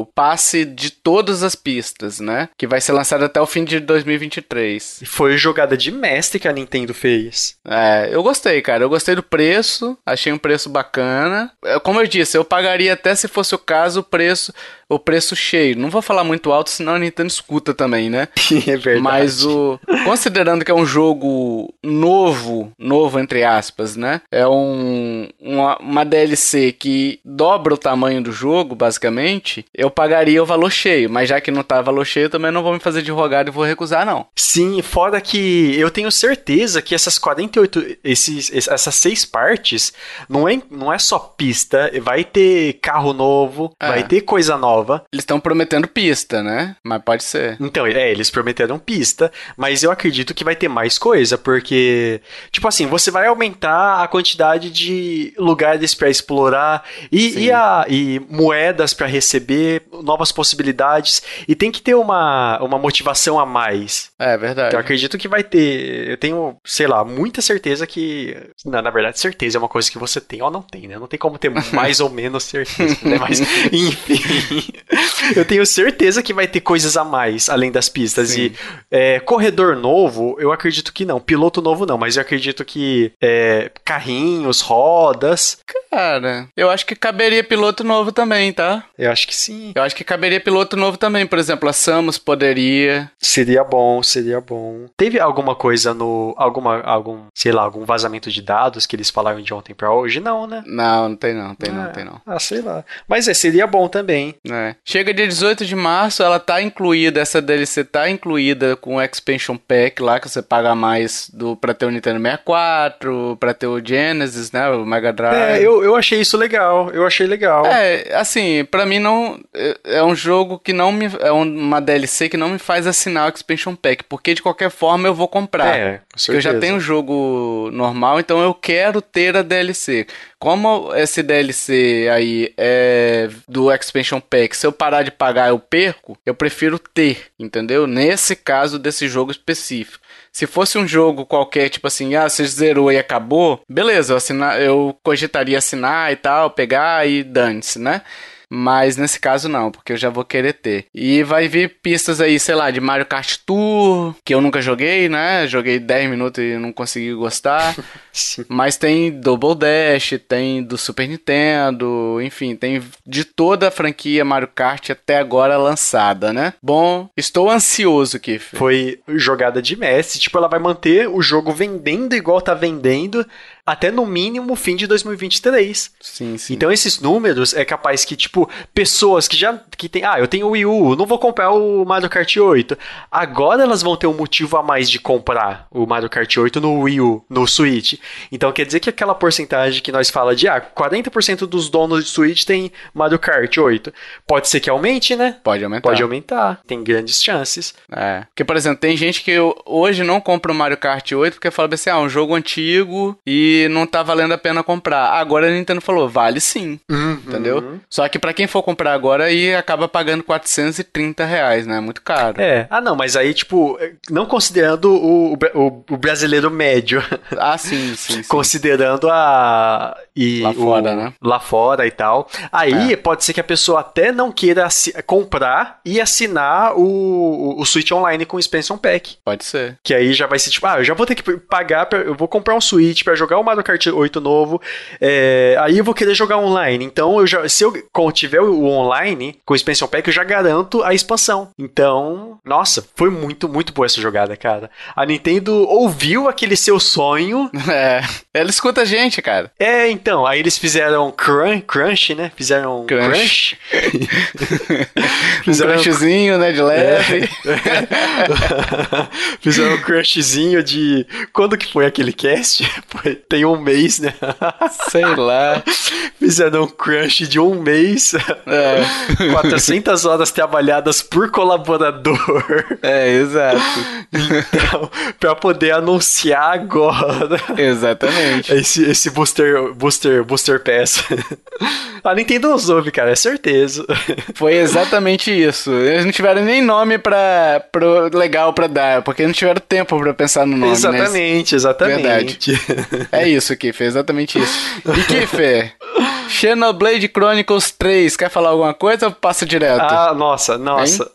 o passe de todas as pistas, né? Que vai ser lançado até o fim de 2023. E foi jogada de mestre que a Nintendo fez. É, eu gostei, cara. Eu gostei do preço, achei um preço bacana. É, Como eu disse, eu pagaria até se fosse o caso o preço, o preço cheio. Não vou falar muito alto, senão a Nintendo escuta também, né? é verdade. Mas o. Considerando que é um jogo novo, novo entre aspas, né? É um, uma, uma DLC que dobra o tamanho do jogo, basicamente, eu pagaria o valor cheio. Mas já que não tá valor cheio, também não vou me fazer de rogado e vou recusar, não. Sim, fora que eu tenho certeza que essas 48, esses, es- essas seis partes, não é, não é só pista, vai ter carro novo, É. vai ter coisa nova. Eles estão prometendo pista, né? Mas pode ser. Então, é, eles prometeram pista, mas eu acredito que vai ter mais coisa, porque, tipo assim, você vai aumentar a quantidade de lugares pra explorar e, e, a, e moedas pra receber, novas possibilidades, e tem que ter uma, uma motivação a mais. É verdade. Então, eu acredito que vai ter. Eu tenho, sei lá, muita certeza que. Não, na verdade, certeza é uma coisa que você tem ou não tem, né? Não tem como ter mais ou menos certeza, né? Mas, enfim. Eu tenho certeza que vai ter coisas a mais, além das pistas. Sim. E é, corredor novo, eu acredito que não. Piloto novo, não. Mas eu acredito que é, carrinhos, rodas. Cara, eu acho que caberia piloto novo também, tá? Eu acho que sim. Eu acho que caberia piloto novo também. Por exemplo, a Samus poderia. Seria bom, seria bom. Teve alguma coisa no. Alguma. Algum, sei lá, algum vazamento de dados que eles falaram de ontem pra hoje? Não, né? Não, não tem não, tem não, Ah, tem não. Ah, sei lá. Mas é, seria bom também. É. Chega dia 18 de março, ela tá incluída, essa DLC tá incluída com o Expansion Pack lá, que você paga mais do, pra ter o Nintendo 64, pra ter o Genesis, né, o Mega Drive. É, eu, eu achei isso legal. Eu achei legal. É, assim, pra mim não. é- É um jogo que não me. É um- uma DLC que não me faz assinar o Expansion Pack, porque de qualquer forma eu vou comprar. É, com Porque eu já tenho o jogo normal, então eu quero ter a DLC. Como esse DLC aí é do Expansion Pack, se eu parar de pagar eu perco, eu prefiro ter, entendeu? Nesse caso desse jogo específico. Se fosse um jogo qualquer, tipo assim, ah, você zerou e acabou, beleza, eu, assinar, eu cogitaria assinar e tal, pegar e dane-se, né? Mas nesse caso não, porque eu já vou querer ter. E vai vir pistas aí, sei lá, de Mario Kart Tour, que eu nunca joguei, né? Joguei 10 minutos e não consegui gostar. Mas tem Double Dash, tem do Super Nintendo, enfim, tem de toda a franquia Mario Kart até agora lançada, né? Bom, estou ansioso, Kiff. Foi jogada de mestre. Tipo, ela vai manter o jogo vendendo igual tá vendendo até no mínimo o fim de 2023. Sim, sim. Então esses números é capaz que, tipo, pessoas que já que tem, ah, eu tenho o Wii U, não vou comprar o Mario Kart 8. Agora elas vão ter um motivo a mais de comprar o Mario Kart 8 no Wii U, no Switch. Então quer dizer que aquela porcentagem que nós fala de, ah, 40% dos donos de Switch tem Mario Kart 8. Pode ser que aumente, né? Pode aumentar. Pode aumentar, tem grandes chances. É. Porque, por exemplo, tem gente que hoje não compra o Mario Kart 8 porque fala assim, ah, um jogo antigo e não tá valendo a pena comprar. Agora a Nintendo falou, vale sim, entendeu? Só que pra quem for comprar agora aí acaba pagando 430 reais, né? Muito caro. É. Ah, não, mas aí, tipo, não considerando o, o, o brasileiro médio. Ah, sim, sim, sim. considerando a. E Lá o- fora, né? Lá fora e tal. Aí pode ser que a pessoa até não queira comprar e assinar o, o Switch Online com o Expansion Pack. Pode ser. Que aí já vai ser tipo, ah, eu já vou ter que pagar, pra, eu vou comprar um Switch pra jogar o Mario Kart 8 novo, é, aí eu vou querer jogar online. Então, eu já, se eu tiver o online com o Expansion Pack, eu já garanto a expansão. Então, nossa, foi muito, muito boa essa jogada, cara. A Nintendo ouviu aquele seu sonho É. Ela escuta a gente, cara. é, então, aí eles fizeram crunch, crunch né? Fizeram Crunch. crunch. Um Fizeram- crunchzinho, né, de leve. fizeram um crunchzinho de... Quando que foi aquele cast? Foi- Tem um mês, né? Sei lá. Fizeram um crunch de um mês. É. 400 horas trabalhadas por colaborador. É, exato. Então, pra poder anunciar agora Exatamente. esse, esse booster, booster, booster pass. A Nintendo ouve, cara, é certeza. Foi exatamente isso. Eles não tiveram nem nome pra, pro, legal pra dar, porque não tiveram tempo pra pensar no nome, né? exatamente, exatamente. É isso, Kiff, é exatamente isso. E Kiff, Xenoblade Chronicles 3, quer falar alguma coisa ou passa direto? Ah, nossa, nossa.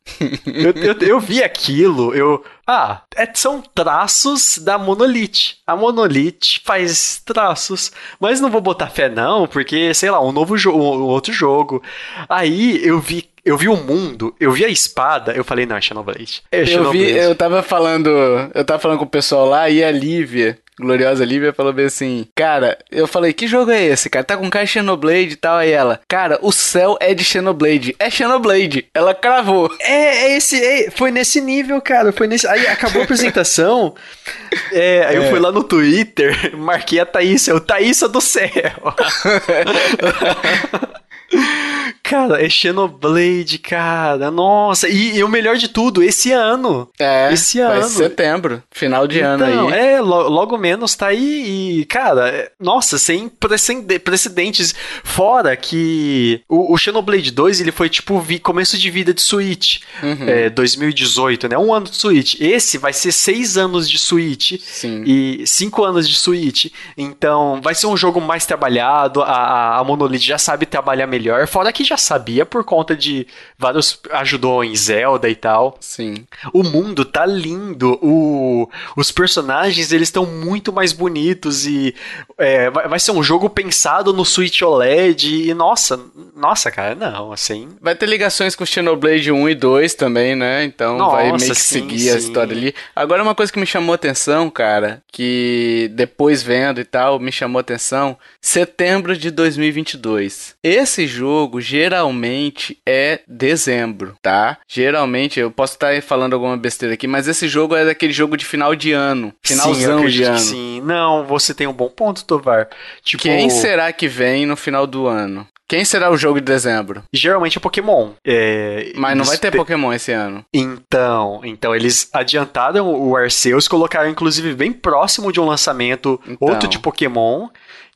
eu, eu, eu vi aquilo, eu. Ah, é, são traços da Monolith. A Monolith faz traços. Mas não vou botar fé, não, porque, sei lá, um novo jogo, um outro jogo. Aí eu vi eu vi o mundo, eu vi a espada, eu falei, não, é Xenoblade. É eu vi, eu tava falando, eu tava falando com o pessoal lá e a Lívia, gloriosa Lívia, falou bem assim, cara, eu falei, que jogo é esse, cara? Tá com cara de Xenoblade e tal, aí ela, cara, o céu é de Xenoblade, é Xenoblade, ela cravou. É, é esse, é, foi nesse nível, cara, foi nesse, aí acabou a apresentação, é, aí é. eu fui lá no Twitter, marquei a Thaísa, o Thaísa do céu. Cara, é Xenoblade, cara. Nossa, e, e, o melhor de tudo, esse ano. É, esse ano. setembro, final de então, ano aí. É, lo, logo menos tá aí e, cara, é, nossa, sem precedentes. Fora que o, o Xenoblade 2, ele foi tipo vi, começo de vida de Switch. Uhum. É, 2018, né? Um ano de Switch. Esse vai ser seis anos de Switch. Sim. E cinco anos de Switch. Então, vai ser um jogo mais trabalhado. A, a Monolith já sabe trabalhar melhor. Fora que já sabia por conta de vários. ajudou em Zelda e tal. Sim. O mundo tá lindo. O, os personagens eles estão muito mais bonitos e é, vai, vai, ser um jogo pensado no Switch OLED. E nossa, nossa, cara, não, assim. Vai ter ligações com Xenoblade 1 e 2 também, né? Então nossa, vai meio que sim, seguir sim. a história ali. Agora, uma coisa que me chamou atenção, cara, que depois vendo e tal, me chamou atenção: setembro de 2022. Esse jogo geralmente geralmente é dezembro, tá? Geralmente, eu posso estar falando alguma besteira aqui, mas esse jogo é daquele jogo de final de ano. Finalzão sim, de ano. sim, não, você tem um bom ponto, Tovar. Tipo... Quem será que vem no final do ano? Quem será o jogo de dezembro? Geralmente é Pokémon. É, Mas não vai ter te... Pokémon esse ano. Então, então eles adiantaram o Arceus, colocaram inclusive bem próximo de um lançamento então. outro de Pokémon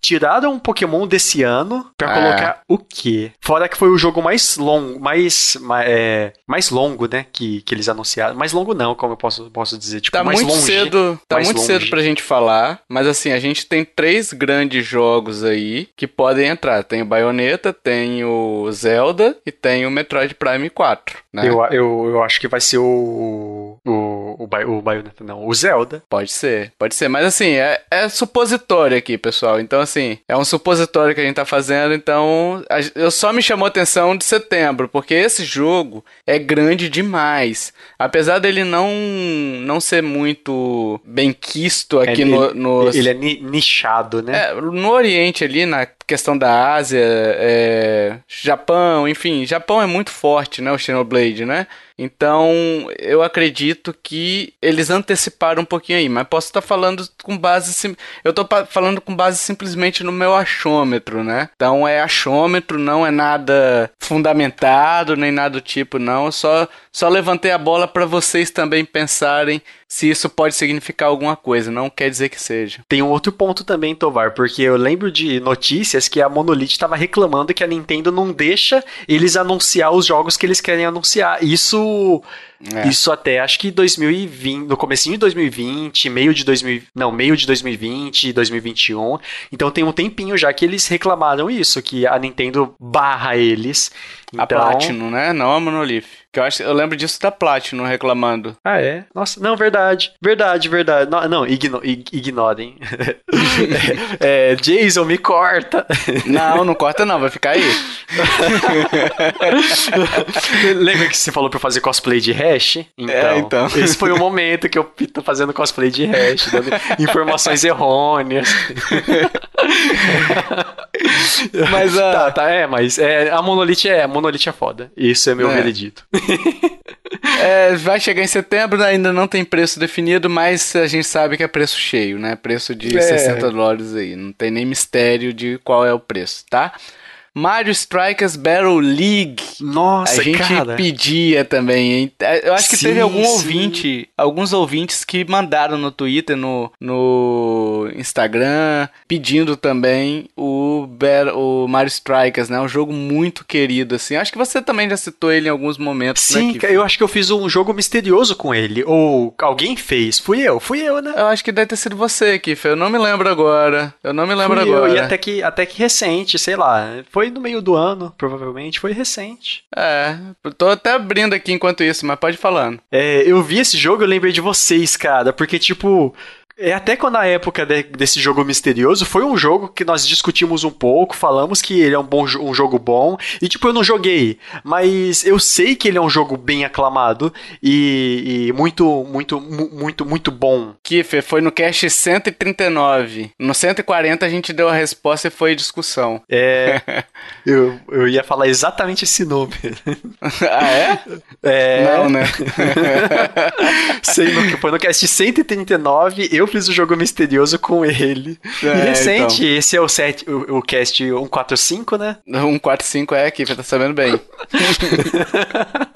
tiraram um Pokémon desse ano para é. colocar o quê? Fora que foi o jogo mais longo, mais, mais, é, mais longo, né? Que, que eles anunciaram. Mais longo não, como eu posso, posso dizer. Tipo, tá mais muito longe, cedo. Tá muito longe. cedo pra gente falar. Mas assim, a gente tem três grandes jogos aí que podem entrar. Tem o Bayonetta, tem o Zelda e tem o Metroid Prime 4. Né? Eu, eu, eu acho que vai ser o. O, o, o Bayonetta, não. O Zelda. Pode ser, pode ser. Mas assim, é, é supositório aqui, pessoal. Então, assim é um supositório que a gente tá fazendo, então eu só me chamou a atenção de setembro, porque esse jogo é grande demais. Apesar dele não não ser muito bem quisto aqui é, no, ele, nos... ele é nichado, né? É, no Oriente ali, na questão da Ásia, é, Japão, enfim, Japão é muito forte, né, o Xenoblade, né? Então, eu acredito que eles anteciparam um pouquinho aí, mas posso estar falando com base. Eu estou falando com base simplesmente no meu achômetro, né? Então, é achômetro, não é nada fundamentado, nem nada do tipo, não. Eu só, só levantei a bola para vocês também pensarem se isso pode significar alguma coisa, não quer dizer que seja. Tem um outro ponto também, Tovar, porque eu lembro de notícias que a Monolith estava reclamando que a Nintendo não deixa eles anunciar os jogos que eles querem anunciar. Isso é. Isso até acho que 2020, no comecinho de 2020, meio de 2000, não, meio de 2020, 2021. Então tem um tempinho já que eles reclamaram isso, que a Nintendo barra eles. Então... A Platinum, né? Não a Monolith. Que eu, acho, eu lembro disso da Platinum reclamando. Ah, é? Nossa, não, verdade. Verdade, verdade. Não, não igno, ignorem. é, é, Jason, me corta. Não, não corta não, vai ficar aí. Lembra que você falou pra eu fazer cosplay de Hash? Então, é, então. Esse foi o momento que eu tô fazendo cosplay de Hash, dando informações errôneas. mas a. Tá, tá, é, mas é, a Monolith é, a Monolith é foda. Isso é meu é. veredito. é, vai chegar em setembro, ainda não tem preço definido, mas a gente sabe que é preço cheio, né? Preço de é. 60 dólares aí. Não tem nem mistério de qual é o preço, tá? Mario Strikers Battle League. Nossa, a gente cara. pedia também, hein? Eu acho que Sim, teve algum sim. ouvinte, alguns ouvintes que mandaram no Twitter, no, no Instagram, pedindo também o, Bat- o Mario Strikers, né? Um jogo muito querido, assim. Acho que você também já citou ele em alguns momentos, né? Sim, Kiffer? eu acho que eu fiz um jogo misterioso com ele. Ou alguém fez. Fui eu, fui eu, né? Eu acho que deve ter sido você, Kiffer. Eu não me lembro agora. Eu não me lembro Fui eu, agora. e até que, até que recente, sei lá. Foi no meio do ano, provavelmente. Foi recente. É, tô até abrindo aqui enquanto isso, mas pode ir falando. É, eu vi esse jogo eu lembrei de vocês, cara. Porque, tipo. É até quando a época de- desse jogo misterioso foi um jogo que nós discutimos um pouco, falamos que ele é um, bom, um jogo bom, e tipo, eu não joguei, mas eu sei que ele é um jogo bem aclamado e, e muito, muito, mu- muito, muito bom. Kiffer, foi no cast 139. No 140 a gente deu a resposta e foi discussão. É, eu, eu ia falar exatamente esse nome. ah, é? É, Não, né? sei, no, foi no cast 139, eu fiz o jogo misterioso com ele. É, e recente, esse é o, set, o, o cast 145, né? 145 é, Kiffer, tá sabendo bem.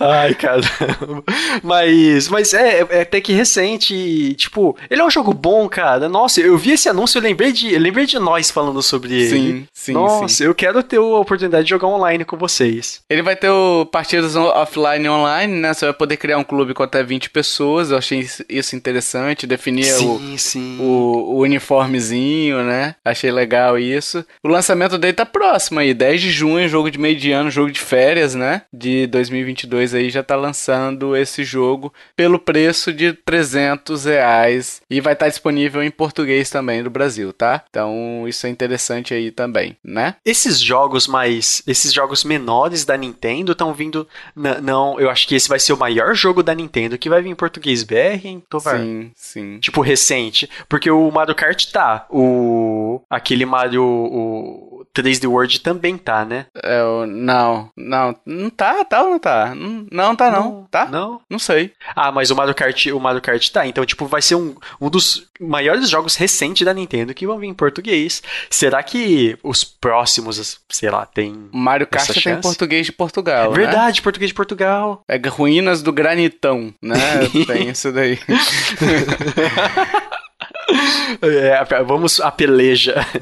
Ai, caramba. Mas, mas é, é até que recente. e, Tipo, ele é um jogo bom, cara. Nossa, eu vi esse anúncio, eu lembrei de, lembrei de nós falando sobre ele. Sim, sim, Nossa, sim. eu quero ter a oportunidade de jogar online com vocês. Ele vai ter o partidas offline e online, né? Você vai poder criar um clube com até 20 pessoas. Eu achei isso- interessante. Definir o, sim, sim. o, o uniformezinho, né? Achei legal isso. O lançamento dele tá próximo aí, 10 de junho, jogo de meio de ano, jogo de férias, né? De 2022 aí já tá lançando esse jogo pelo preço de 300 reais e vai estar disponível em português também do Brasil, tá? Então isso é interessante aí também, né? Esses jogos mais. Esses jogos menores da Nintendo estão vindo. não, eu acho que esse vai ser o maior jogo da Nintendo que vai vir em português BR, hein, Tovar? Sim, sim. Tipo, recente. Porque o Mario Kart tá. O. Aquele Mario. O 3D World também tá, né? É, o- não, não, não tá, tá ou não tá? Não, não tá não, tá? Não. Não sei. Ah, mas o Mario Kart, o Mario Kart tá. Então, tipo, vai ser um, um dos maiores jogos recentes da Nintendo que vão vir em português. Será que os próximos, sei lá, tem. Mario Kart tem chance? português de Portugal, né? Verdade, português de Portugal. É Ruínas do Granitão, né? Tem isso daí. É, vamos à peleja.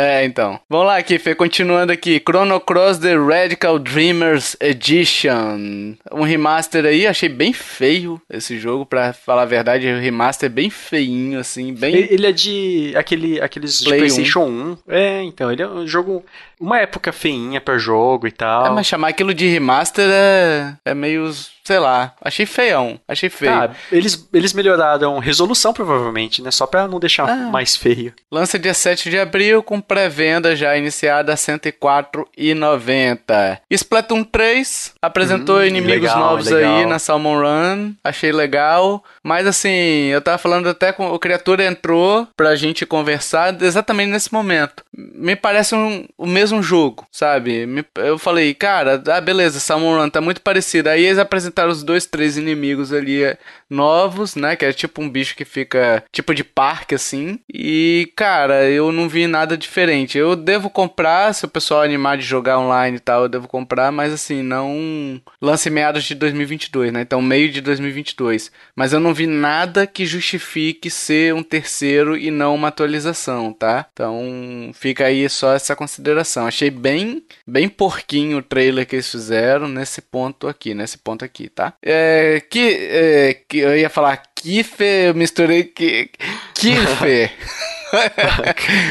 É, então. Vamos lá, Kiffer. Continuando aqui. Chrono Cross The Radical Dreamers Edition. Um remaster aí. Achei bem feio esse jogo, pra falar a verdade. O remaster bem feinho, assim. Bem... Ele é de aquele, aqueles de Play PlayStation 1. É, então, ele é um jogo. Uma época feinha pra jogo e tal. É, mas chamar aquilo de remaster é, é meio... Sei lá. Achei feião. Achei feio. Ah, eles, eles melhoraram resolução, provavelmente, né? Só pra não deixar Ah. mais feio. Lança dia 7 de abril com pré-venda já iniciada a R$ 104,90. Splatoon 3 apresentou Hum, inimigos legal, novos legal. aí na Salmon Run. Achei legal. Mas assim, eu tava falando até com o criatura entrou pra gente conversar exatamente nesse momento. Me parece um- o mesmo jogo, sabe? Me- eu falei, cara, ah, beleza, Salmon Run tá muito parecido. Aí eles apresentaram os dois, três inimigos ali eh, novos, né? Que é tipo um bicho que fica tipo de parque assim. E cara, eu não vi nada diferente. Eu devo comprar, se o pessoal animar de jogar online e tal, eu devo comprar, mas assim, não lance meados de 2022, né? Então meio de 2022. Mas eu não vi nada que justifique ser um terceiro e não uma atualização, tá? Então fica aí só essa consideração. Achei bem, bem porquinho o trailer que eles fizeram nesse ponto aqui, nesse ponto aqui, tá? É, que, é, que eu ia falar Kiffer, eu misturei que Kiffer.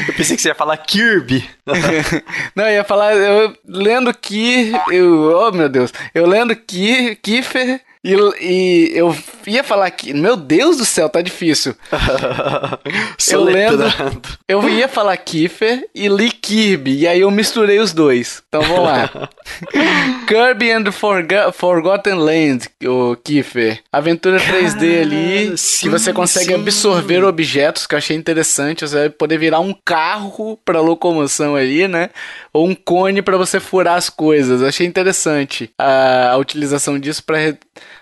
Eu pensei que você ia falar Kirby. Não, eu ia falar, eu lendo que, eu, oh meu Deus, eu lendo que Kiffer e, e eu ia falar que, meu Deus do céu, tá difícil. Eu Soletrando. eu ia falar Kiefer e li Kirby, e aí eu misturei os dois. Então vamos lá. Kirby and the Forgo- Forgotten Land, o Kiefer. Aventura 3D ali, que sim, você consegue sim. absorver objetos, que eu achei interessante. Você vai poder virar um carro pra locomoção ali, né? Ou um cone pra você furar as coisas. Eu achei interessante a, a utilização disso pra re-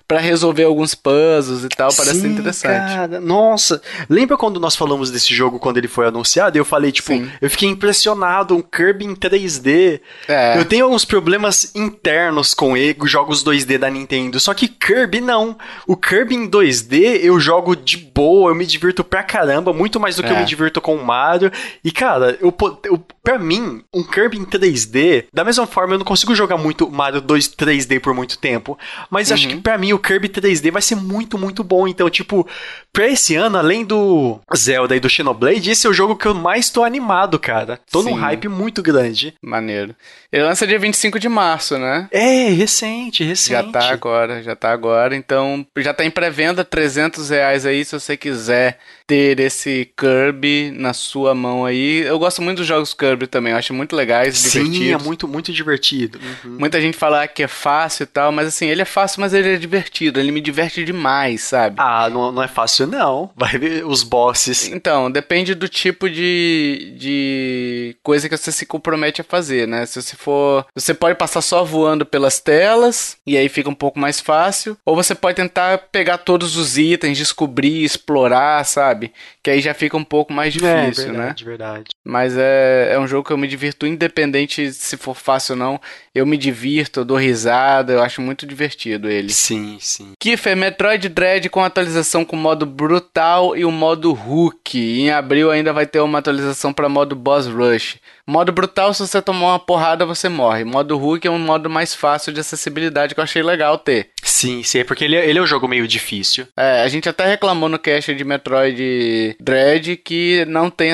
para resolver alguns puzzles e tal, parece Sim, interessante. Cara, nossa, lembra quando nós falamos desse jogo quando ele foi anunciado? Eu falei, tipo, Sim. eu fiquei impressionado, um Kirby em 3D. É. Eu tenho alguns problemas internos com ele, jogos 2D da Nintendo, só que Kirby não. O Kirby em 2D eu jogo de boa, eu me divirto pra caramba, muito mais do que é. eu me divirto com o Mario. E cara, eu, eu, pra mim, um Kirby em 3D, da mesma forma eu não consigo jogar muito Mario 2 3D por muito tempo, mas uhum. acho que pra mim o Kirby 3D vai ser muito, muito bom. Então, tipo, pra esse ano, além do Zelda e do Xenoblade, esse é o jogo que eu mais tô animado, cara. Tô Sim. num hype muito grande. Maneiro. Ele lança dia 25 de março, né? É, recente, recente. Já tá agora, já tá agora. Então, já tá em pré-venda, 300 reais aí, se você quiser ter esse Kirby na sua mão aí. Eu gosto muito dos jogos Kirby também, eu acho muito legais, Sim, divertidos. é muito, muito divertido. Uhum. Muita gente fala que é fácil e tal, mas assim, ele é fácil, mas ele é divertido, ele me diverte demais, sabe? Ah, não, não é fácil não. Vai ver os bosses. Então, depende do tipo de, de coisa que você se compromete a fazer, né? Se você for... Você pode passar só voando pelas telas, e aí fica um pouco mais fácil, ou você pode tentar pegar todos os itens, descobrir, explorar, sabe? Sabe? Que aí já fica um pouco mais é, difícil, é, verdade, né? verdade. Mas é, é um jogo que eu me divirto, independente se for fácil ou não. Eu me divirto, eu dou risada, eu acho muito divertido ele. Sim, sim. Kiffer, Metroid Dread com atualização com modo brutal e o modo Hook. Em abril ainda vai ter uma atualização para modo Boss Rush. Modo brutal, se você tomar uma porrada, você morre. Modo Hulk é um modo mais fácil de acessibilidade que eu achei legal ter. Sim, sim, é porque ele, é, ele é um jogo meio difícil. É, a gente até reclamou no cast de Metroid Dread que não tem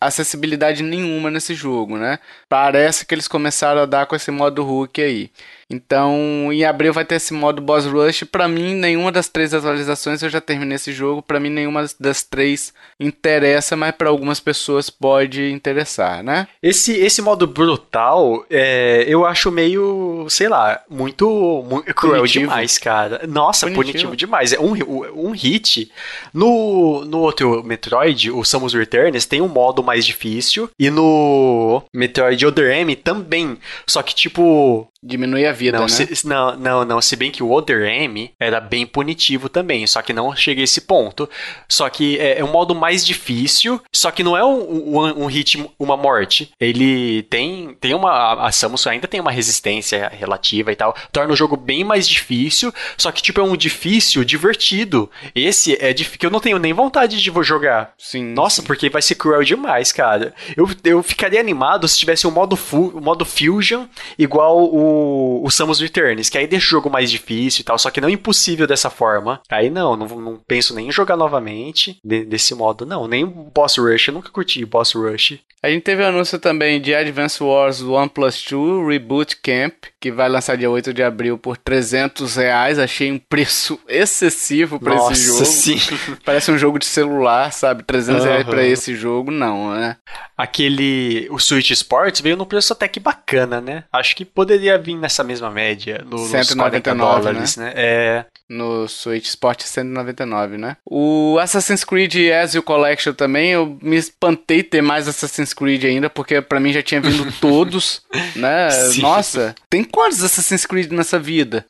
acessibilidade nenhuma nesse jogo, né? Parece que eles começaram a dar com esse modo Hulk aí. Então, em abril vai ter esse modo Boss Rush. Para mim, nenhuma das três atualizações eu já terminei esse jogo. Para mim, nenhuma das três interessa, mas para algumas pessoas pode interessar, né? Esse, esse modo brutal, é, eu acho meio, sei lá, muito, muito cruel punitivo. demais, cara. Nossa, punitivo, punitivo demais. É um, um hit. No, no outro Metroid, o Samus Returns, tem um modo mais difícil. E no Metroid Other M também. Só que, tipo, Diminui a vida, não, né? Se, não, não, não. Se bem que o Other M era bem punitivo também, só que não chega a esse ponto. Só que é, é um modo mais difícil, só que não é um, um, um hit, uma morte. Ele tem, tem uma. A Samus ainda tem uma resistência relativa e tal. Torna o jogo bem mais difícil, só que, tipo, é um difícil divertido. Esse é difícil que eu não tenho nem vontade de jogar. Sim. Nossa, sim. porque vai ser cruel demais, cara. Eu, eu ficaria animado se tivesse um modo, fu, um modo Fusion igual o o, Samus Returns, que aí deixa o jogo mais difícil e tal, só que não é impossível dessa forma. Aí não, não, não penso nem em jogar novamente de, desse modo, não. Nem Boss Rush, eu nunca curti Boss Rush. A gente teve anúncio também de Advance Wars 1 Plus 2 Reboot Camp, que vai lançar dia 8 de abril por 300 reais. Achei um preço excessivo para esse jogo. Sim. Parece um jogo de celular, sabe? 300 uhum. reais pra esse jogo, não, né? Aquele. O Switch Sports veio no preço até que bacana, né? Acho que poderia vir nessa mesma média, no, 199 dólares, né? né? É. No Switch Sport 199, né? O Assassin's Creed Ezio Collection também, eu me espantei ter mais Assassin's Creed ainda, porque para mim já tinha vindo todos, né? Sim. Nossa, tem quantos Assassin's Creed nessa vida?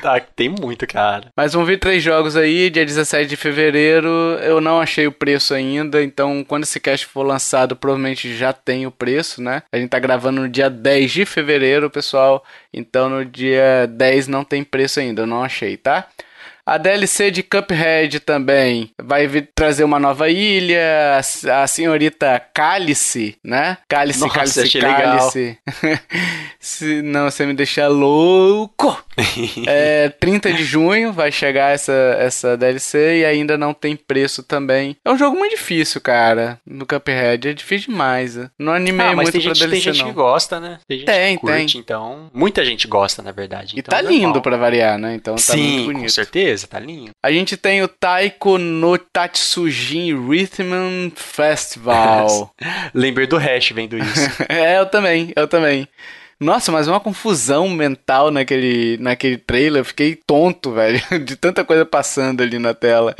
tá, tem muito, cara. Mas vão vir três jogos aí, dia 17 de fevereiro. Eu não achei o preço ainda, então quando esse cast for lançado, provavelmente já tem o preço, né? A gente tá gravando no dia 10 de fevereiro, pessoal. Então no dia 10 não tem preço ainda, eu não achei, tá? A DLC de Cuphead também vai vir trazer uma nova ilha, a senhorita Cálice, né? Cálice, Nossa, Cálice, Cálice. Se não, você me deixa louco. É, 30 de junho vai chegar essa, essa DLC e ainda não tem preço também. É um jogo muito difícil, cara, no Cuphead. É difícil demais. Não animei ah, muito tem pra gente, DLC, tem gente não. que gosta, né? Tem gente tem, que curte, tem. então... Muita gente gosta, na verdade. E então tá lindo pra variar, né? Então tá Sim, muito bonito. com certeza, tá lindo. A gente tem o Taiko no Tatsujin Rhythm Festival. Lembrei do Hash vendo isso. é, eu também, eu também. Nossa, mas uma confusão mental naquele, naquele trailer. Eu fiquei tonto, velho, de tanta coisa passando ali na tela.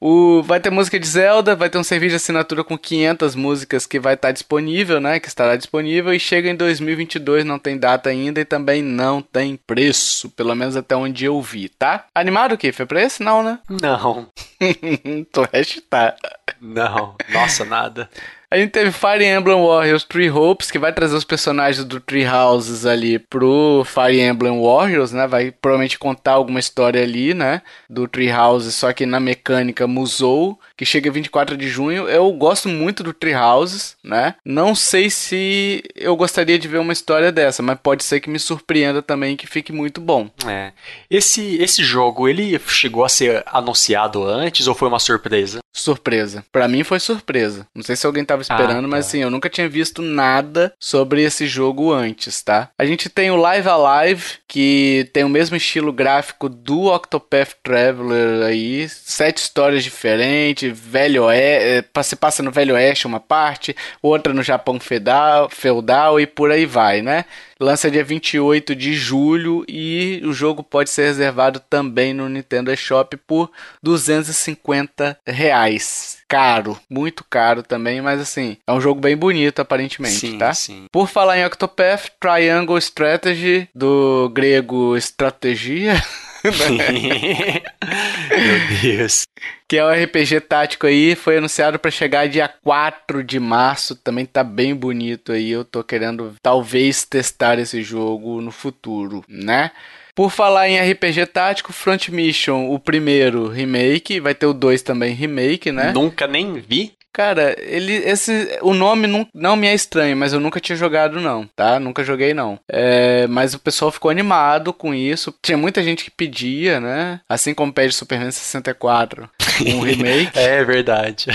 O, vai ter música de Zelda, vai ter um serviço de assinatura com 500 músicas que vai estar disponível, né? Que estará disponível e chega em 2022, não tem data ainda e também não tem preço, pelo menos até onde eu vi, tá? Animado o quê? Foi preço? Não, né? Não. tu tá. Não. Nossa, nada. A gente teve Fire Emblem Warriors Three Hopes, que vai trazer os personagens do Three Houses ali pro Fire Emblem Warriors, né? Vai provavelmente contar alguma história ali, né? Do Three Houses, só que na mecânica Musou, que chega 24 de junho. Eu gosto muito do Three Houses, né? Não sei se eu gostaria de ver uma história dessa, mas pode ser que me surpreenda também que fique muito bom. É. Esse, esse jogo, ele chegou a ser anunciado antes ou foi uma surpresa? Surpresa. Para mim foi surpresa. Não sei se alguém tava esperando, ah, tá. mas assim, eu nunca tinha visto nada sobre esse jogo antes, tá? A gente tem o Live Alive, que tem o mesmo estilo gráfico do Octopath Traveler aí, sete histórias diferentes, velho oeste, é, se passa no Velho Oeste uma parte, outra no Japão feudal, feudal e por aí vai, né? Lança dia 28 de julho e o jogo pode ser reservado também no Nintendo eShop por 250 reais. Caro, muito caro também, mas assim, é um jogo bem bonito aparentemente, sim, tá? Sim. Por falar em Octopath, Triangle Strategy, do grego estratégia. Meu Deus. Que é o RPG tático aí, foi anunciado para chegar dia 4 de março, também tá bem bonito aí. Eu tô querendo talvez testar esse jogo no futuro, né? Por falar em RPG tático, Front Mission, o primeiro remake, vai ter o 2 também remake, né? Nunca nem vi. Cara, ele, esse, o nome não, não me é estranho, mas eu nunca tinha jogado não, tá? Nunca joguei não. É, mas o pessoal ficou animado com isso. Tinha muita gente que pedia, né? Assim como pede Superman 64, um remake. é verdade.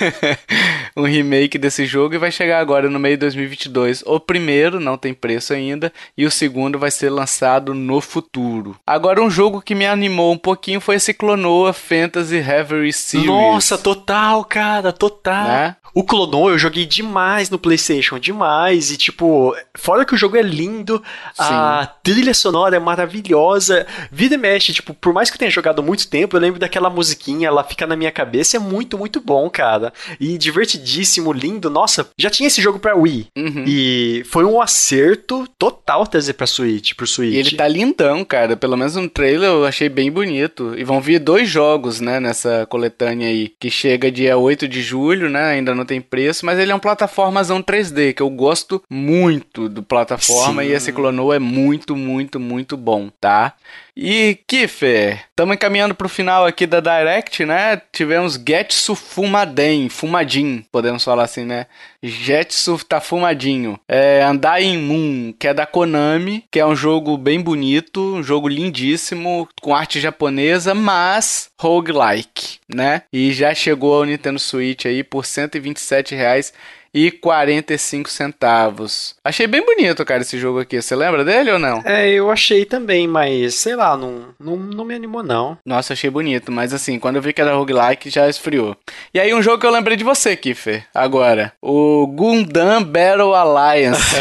um remake desse jogo e vai chegar agora no meio de 2022. O primeiro não tem preço ainda e o segundo vai ser lançado no futuro. Agora um jogo que me animou um pouquinho foi esse Clonoa Fantasy Reverie Series. Nossa, total, cara total. Né? O Clonon eu joguei demais no PlayStation, demais. E, tipo, fora que o jogo é lindo, Sim. a trilha sonora é maravilhosa. Vida e mexe, tipo, por mais que eu tenha jogado muito tempo, eu lembro daquela musiquinha, ela fica na minha cabeça. É muito, muito bom, cara. E divertidíssimo, lindo. Nossa, já tinha esse jogo pra Wii. Uhum. E foi um acerto total trazer pra Switch, pro Switch. E ele tá lindão, cara. Pelo menos no trailer eu achei bem bonito. E vão vir dois jogos, né, nessa coletânea aí. Que chega dia 8 de julho, né? Ainda não tem preço, mas ele é um plataformazão 3D, que eu gosto muito do plataforma Sim. e esse Clonou é muito, muito, muito bom, tá? E Kiffer, estamos encaminhando para o final aqui da Direct, né? Tivemos Getsu Fumaden, Fumadin, podemos falar assim, né? Getsu tá fumadinho. É Undying Moon, que é da Konami, que é um jogo bem bonito, um jogo lindíssimo, com arte japonesa, mas roguelike, né? E já chegou ao Nintendo Switch aí por 127 reais e 45 centavos. Achei bem bonito, cara, esse jogo aqui. Você lembra dele ou não? É, eu achei também, mas sei lá, não, não, não me animou não. Nossa, achei bonito, mas assim, quando eu vi que era roguelike, já esfriou. E aí um jogo que eu lembrei de você, Kiffer, agora. O Gundam Battle Alliance.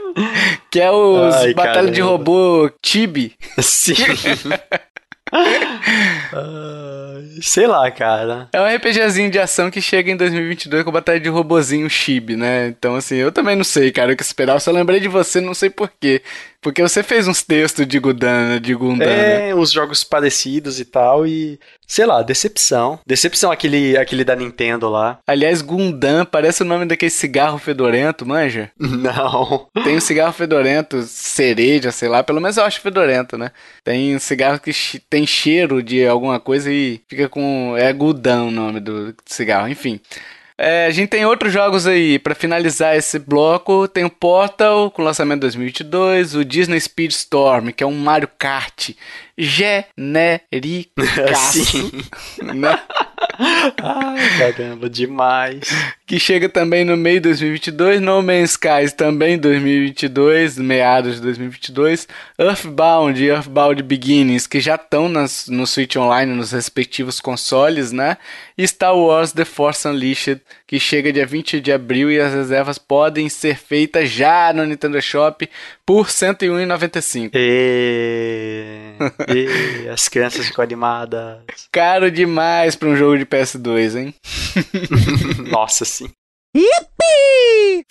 que é os Ai, Batalha caramba. de Robô Tibi. Sim. sei lá, cara. É um RPGzinho de ação que chega em 2022 com batalha de robozinho chibi, né? Então, assim, eu também não sei, cara, o que esperar. Eu só lembrei de você, não sei porquê. Porque você fez uns textos de Gundam, de Gundam. É, né? uns jogos parecidos e tal, e sei lá, decepção. Decepção aquele, aquele da Nintendo lá. Aliás, Gundam parece o nome daquele cigarro fedorento, manja? Não. Tem um cigarro fedorento, cereja, sei lá, pelo menos eu acho fedorento, né? Tem um cigarro que tem cheiro de alguma coisa e fica com. É Gundam o nome do cigarro, enfim. É, a gente tem outros jogos aí para finalizar esse bloco. Tem o Portal com lançamento 2022, o Disney Speedstorm, que é um Mario Kart genéricaço, né? Ai, caramba, demais. Que chega também no meio de 2022, No Man's Skies também 2022, meados de 2022, Earthbound e Earthbound Beginnings, que já estão no Switch Online nos respectivos consoles, né? E Star Wars The Force Unleashed, que chega dia 20 de abril e as reservas podem ser feitas já no Nintendo Shop por R$ 101,95. E... E as crianças ficam animadas. Caro demais pra um jogo de PS2, hein? Nossa, sim. Yippee!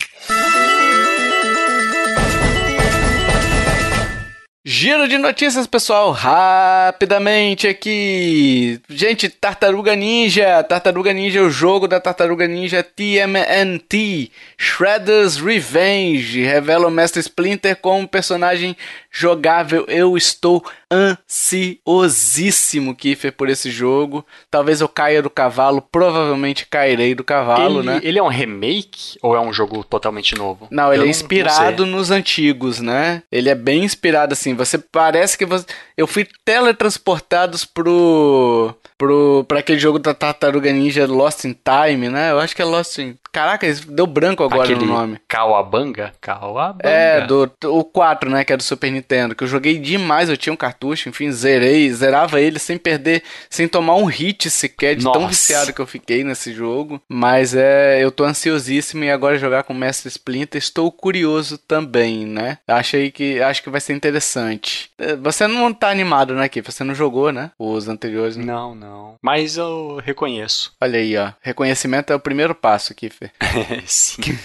Giro de notícias, pessoal, rapidamente aqui. Gente, Tartaruga Ninja, Tartaruga Ninja, o jogo da Tartaruga Ninja TMNT, Shredder's Revenge, revela o Mestre Splinter como personagem jogável. Eu estou ansiosíssimo, Kiffer, por esse jogo. Talvez eu caia do cavalo, provavelmente cairei do cavalo, ele, né? Ele é um remake ou é um jogo totalmente novo? Não, ele eu é inspirado nos antigos, né? Ele é bem inspirado assim. Você parece que você... eu fui teletransportados pro pro para aquele jogo da Tartaruga Ninja Lost in Time, né? Eu acho que é Lost in Caraca, deu branco agora Aquele no nome. Kawabanga? Kawabanga. É, do o 4, né, que é do Super Nintendo, que eu joguei demais, eu tinha um cartucho, enfim, zerei, zerava ele sem perder, sem tomar um hit sequer, de Nossa. tão viciado que eu fiquei nesse jogo. Mas é, eu tô ansiosíssimo e agora jogar com o Mestre Splinter, estou curioso também, né? Achei que, acho que vai ser interessante. É, você não tá animado, né, aqui? Você não jogou, né? Os anteriores. Né? Não, não. Mas eu reconheço. Olha aí, ó. Reconhecimento é o primeiro passo Kiffer. Sim.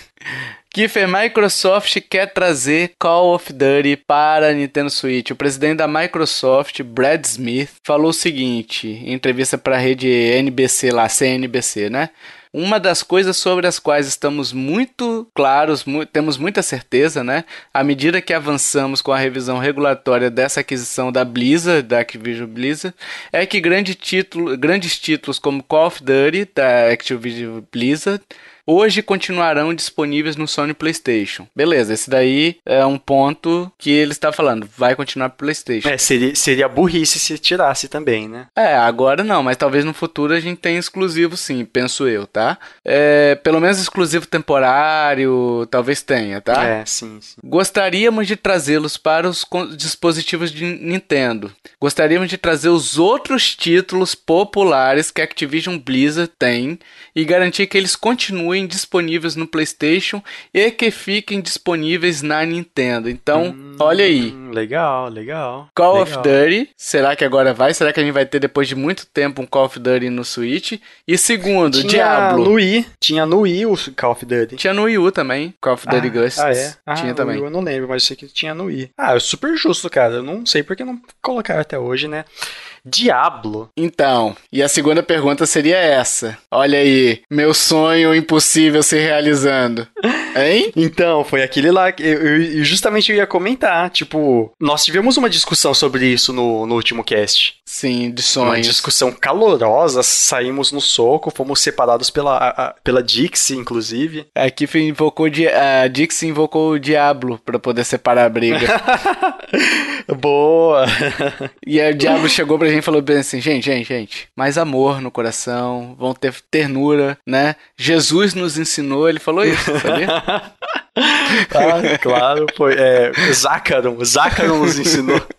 Kiffer, Microsoft quer trazer Call of Duty para a Nintendo Switch. O presidente da Microsoft, Brad Smith, falou o seguinte em entrevista para a rede NBC lá, CNBC, né? Uma das coisas sobre as quais estamos muito claros, mu temos muita certeza, né? À medida que avançamos com a revisão regulatória dessa aquisição da Blizzard, da Activision Blizzard, é que grande título, grandes títulos como Call of Duty, da Activision Blizzard, hoje continuarão disponíveis no Sony PlayStation. Beleza, esse daí é um ponto que ele está falando, vai continuar pro PlayStation. É, seria, seria burrice se tirasse também, né? É, agora não, mas talvez no futuro a gente tenha exclusivo sim, penso eu, tá? É, pelo menos exclusivo temporário, talvez tenha, tá? É, sim, sim. Gostaríamos de trazê-los para os dispositivos de Nintendo. Gostaríamos de trazer os outros títulos populares que a Activision Blizzard tem e garantir que eles continuem disponíveis no PlayStation e que fiquem disponíveis na Nintendo. Então, hum, olha aí. Legal, legal. Call legal. of Duty, será que agora vai? Será que a gente vai ter depois de muito tempo um Call of Duty no Switch? E segundo, Tinha Diablo. No Wii. Tinha no Wii o Call of Duty. Tinha no Wii U também, Call of Duty ah, Ghosts. Ah, é? Ah, tinha também. eu não lembro, mas eu sei que tinha no Wii. Ah, é super justo, cara. Eu não sei porque não colocaram até hoje, né? Diablo. Então, e a segunda pergunta seria essa. Olha aí, meu sonho impossível se realizando. Hein? Então, foi aquele lá que eu, eu, justamente eu ia comentar. Tipo, nós tivemos uma discussão sobre isso no, no último cast. Sim, de sonhos. Uma discussão calorosa, saímos no soco, fomos separados pela, a, pela Dixie, inclusive. Aqui invocou a Dixie invocou o Diablo para poder separar a briga. Boa! e aí o Diablo chegou pra gente e falou bem assim, gente, gente, gente, mais amor no coração, vão ter ternura, né? Jesus nos ensinou, ele falou isso, sabia? ah, claro, foi. É, Zácaro, Zácaro nos ensinou.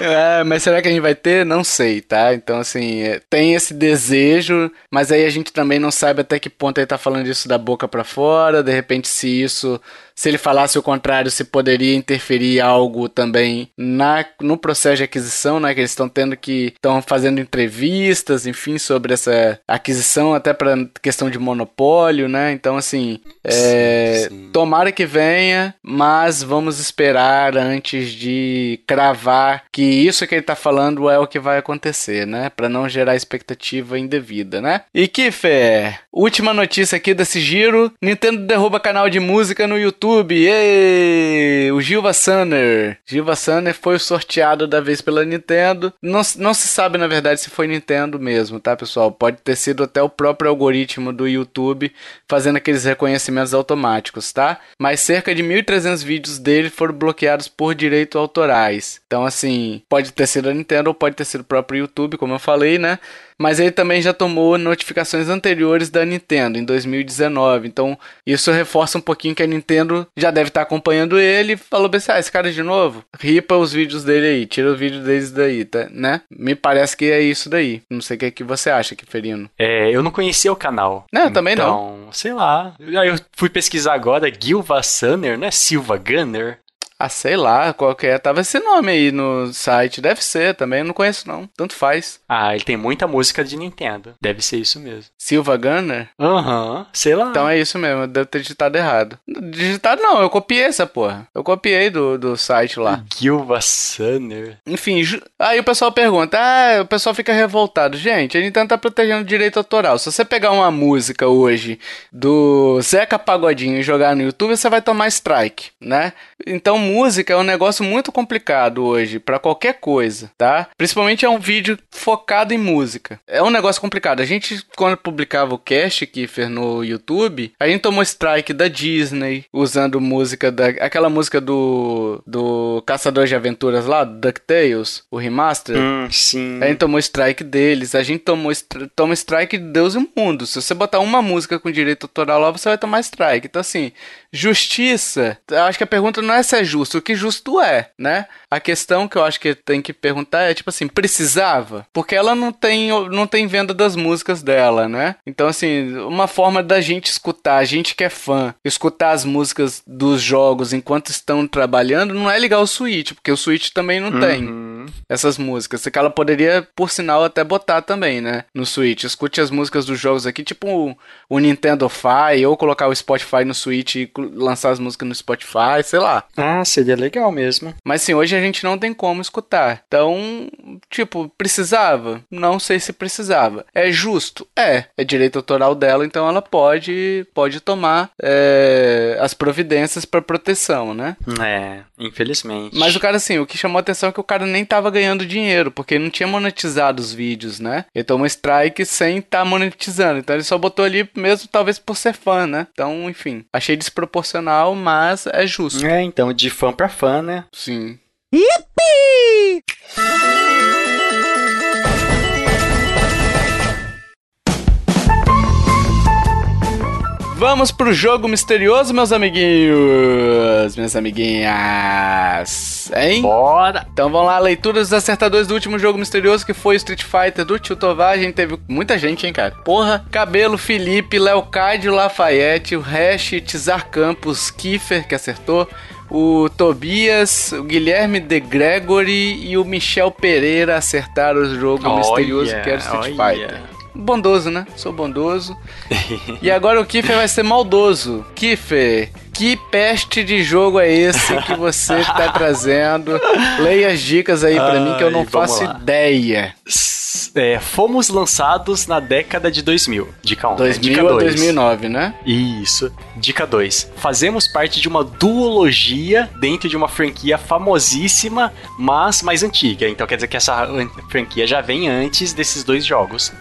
É, mas será que a gente vai ter? Não sei, tá? Então, assim, é, tem esse desejo, mas aí a gente também não sabe até que ponto ele tá falando isso da boca para fora. De repente, se isso se ele falasse o contrário, se poderia interferir algo também na, no processo de aquisição, né? Que eles estão tendo que estão fazendo entrevistas, enfim, sobre essa aquisição, até para questão de monopólio, né? Então, assim, é, sim, sim. tomara que venha, mas vamos esperar antes de cravar que isso que ele está falando é o que vai acontecer, né? Para não gerar expectativa indevida, né? E que fé! Última notícia aqui desse giro: Nintendo derruba canal de música no YouTube YouTube. Ei! O Gilva Sanner. Gilva Sanner foi sorteado da vez pela Nintendo. Não, não se sabe, na verdade, se foi Nintendo mesmo, tá, pessoal? Pode ter sido até o próprio algoritmo do YouTube fazendo aqueles reconhecimentos automáticos, tá? Mas cerca de 1.300 vídeos dele foram bloqueados por direitos autorais. Então, assim, pode ter sido a Nintendo ou pode ter sido o próprio YouTube, como eu falei, né? Mas ele também já tomou notificações anteriores da Nintendo em 2019. Então isso reforça um pouquinho que a Nintendo já deve estar acompanhando ele e falou assim: ah, esse cara de novo, ripa os vídeos dele aí, tira os vídeos deles daí, tá? Né? Me parece que é isso daí. Não sei o que, é que você acha, Kiferino. É, eu não conhecia o canal. Não, eu também então, não. sei lá. Aí eu fui pesquisar agora, Gilva Sunner, não é Silva Gunner? Ah, sei lá, qual que é. Tava esse nome aí no site. Deve ser também, eu não conheço não. Tanto faz. Ah, ele tem muita música de Nintendo. Deve ser isso mesmo. Silva Gunner? Aham, sei lá. Então é isso mesmo, eu devo ter digitado errado. Digitado não, eu copiei essa porra. Eu copiei do, do site lá. Gilva Sunner. Enfim, ju- aí o pessoal pergunta, ah, o pessoal fica revoltado. Gente, a Nintendo tá protegendo o direito autoral. Se você pegar uma música hoje do Zeca Pagodinho e jogar no YouTube, você vai tomar strike, né? Então música é um negócio muito complicado hoje pra qualquer coisa, tá? Principalmente é um vídeo focado em música. É um negócio complicado. A gente quando publicava o cast Kiffer no YouTube, a gente tomou strike da Disney usando música da aquela música do do Caçador de Aventuras lá, do DuckTales, o remaster. Hum, sim. A gente tomou strike deles, a gente tomou toma strike de Deus e o mundo. Se você botar uma música com direito autoral lá, você vai tomar strike. Então, assim, justiça, eu acho que a pergunta não é se é justo, o que justo é, né? A questão que eu acho que tem que perguntar é, tipo assim, precisava? Porque ela não tem, não tem venda das músicas dela, né? Então, assim, uma forma da gente escutar, a gente que é fã, escutar as músicas dos jogos enquanto estão trabalhando, não é ligar o Switch, porque o Switch também não tem Uhum. essas músicas. Que ela poderia, por sinal, até botar também, né? No Switch. Escute as músicas dos jogos aqui, tipo o, o Nintendo Fi, ou colocar o Spotify no Switch e lançar as músicas no Spotify, sei lá. Ah, seria legal mesmo. Mas sim, hoje a gente não tem como escutar. Então, tipo, precisava? Não sei se precisava. É justo? É. É direito autoral dela, então ela pode, pode tomar é, as providências para proteção, né? É, infelizmente. Mas o cara, assim, o que chamou a atenção é que o cara nem tava ganhando dinheiro, porque ele não tinha monetizado os vídeos, né? Ele tomou strike sem estar monetizando. Então ele só botou ali mesmo, talvez por ser fã, né? Então, enfim. Achei desproporcional, mas é justo. É, então, de fã pra fã, né? Sim. Vamos pro jogo misterioso, meus amiguinhos, minhas amiguinhas, hein? Bora! Então vamos lá, leitura dos acertadores do último jogo misterioso que foi o Street Fighter do Tio Tovar. A gente teve muita gente, hein, cara? Porra, Cabelo, Felipe, Leocádio, Lafayette, o Hash, Tizar Campos, Kiefer, que acertou. O Tobias, o Guilherme De Gregory e o Michel Pereira acertaram o jogo Olha, misterioso que era o Street olha. Fighter. Bondoso, né? Sou bondoso. e agora o Kiffer vai ser maldoso. Kiffer, que peste de jogo é esse que você tá trazendo? Leia as dicas aí pra mim que eu não Ai, faço lá. ideia. É, fomos lançados na década de 2000. Dica 1. 2000 Dica a 2. 2009, né? Isso. Dica 2. Fazemos parte de uma duologia dentro de uma franquia famosíssima, mas mais antiga. Então quer dizer que essa an- franquia já vem antes desses dois jogos.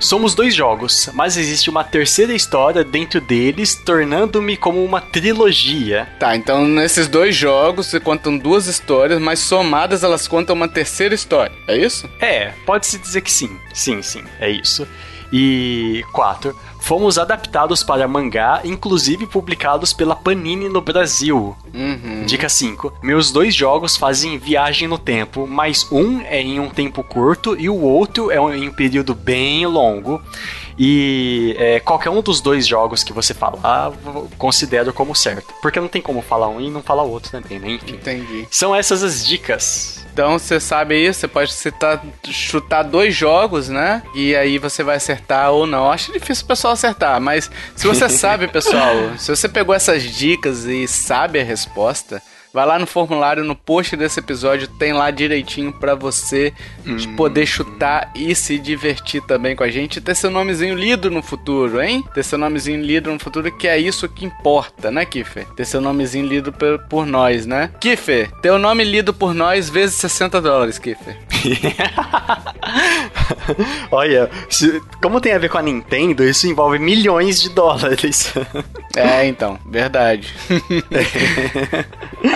Somos dois jogos, mas existe uma terceira história dentro deles, tornando-me como uma trilogia. Tá, então nesses dois jogos você contam duas histórias, mas somadas elas contam uma terceira história. É isso? É, pode-se dizer que sim. Sim, sim, é isso. E 4. Fomos adaptados para mangá, inclusive publicados pela Panini no Brasil. Uhum. Dica 5. Meus dois jogos fazem viagem no tempo, mas um é em um tempo curto e o outro é em um período bem longo. E é, qualquer um dos dois jogos que você falar, eu considero como certo. Porque não tem como falar um e não falar o outro também, né? Enfim. Entendi. São essas as dicas. Então você sabe isso, você pode citar, chutar dois jogos, né? E aí você vai acertar ou não. Acho difícil o pessoal acertar, mas se você sabe, pessoal, se você pegou essas dicas e sabe a resposta, vai lá no formulário, no post desse episódio, tem lá direitinho pra você poder chutar e se divertir também com a gente e ter seu nomezinho lido no futuro, hein? Ter seu nomezinho lido no futuro, que é isso que importa, né, Kiffer? Ter seu nomezinho lido por, por nós, né? Kiffer, teu nome lido por nós vezes 60 dólares, Kiffer. Olha, se- como tem a ver com a Nintendo, isso envolve milhões de dólares. É, então, verdade.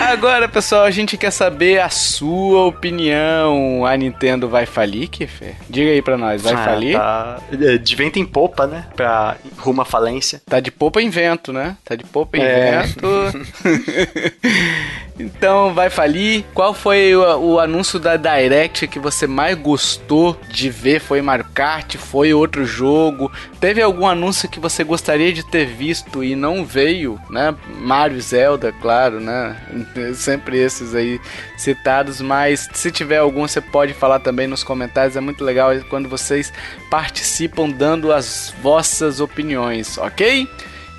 Agora, pessoal, a gente quer saber a sua opinião. A Nintendo vai falir, Kiffer? Diga aí pra nós, vai Ah, falir? Tá. Tá é, de vento em popa, né? Pra rumo à falência. de popa em vento, né? Tá de popa em É. vento. Então vai falir. Qual foi o, o, anúncio da Direct que você mais gostou de ver? Foi Mario Kart? Foi outro jogo? Teve algum anúncio que você gostaria de ter visto e não veio, né? Mario Zelda, claro, né? Sempre esses aí citados, mas se tiver algum você pode falar também nos comentários. É muito legal quando vocês participam dando as vossas opiniões, ok?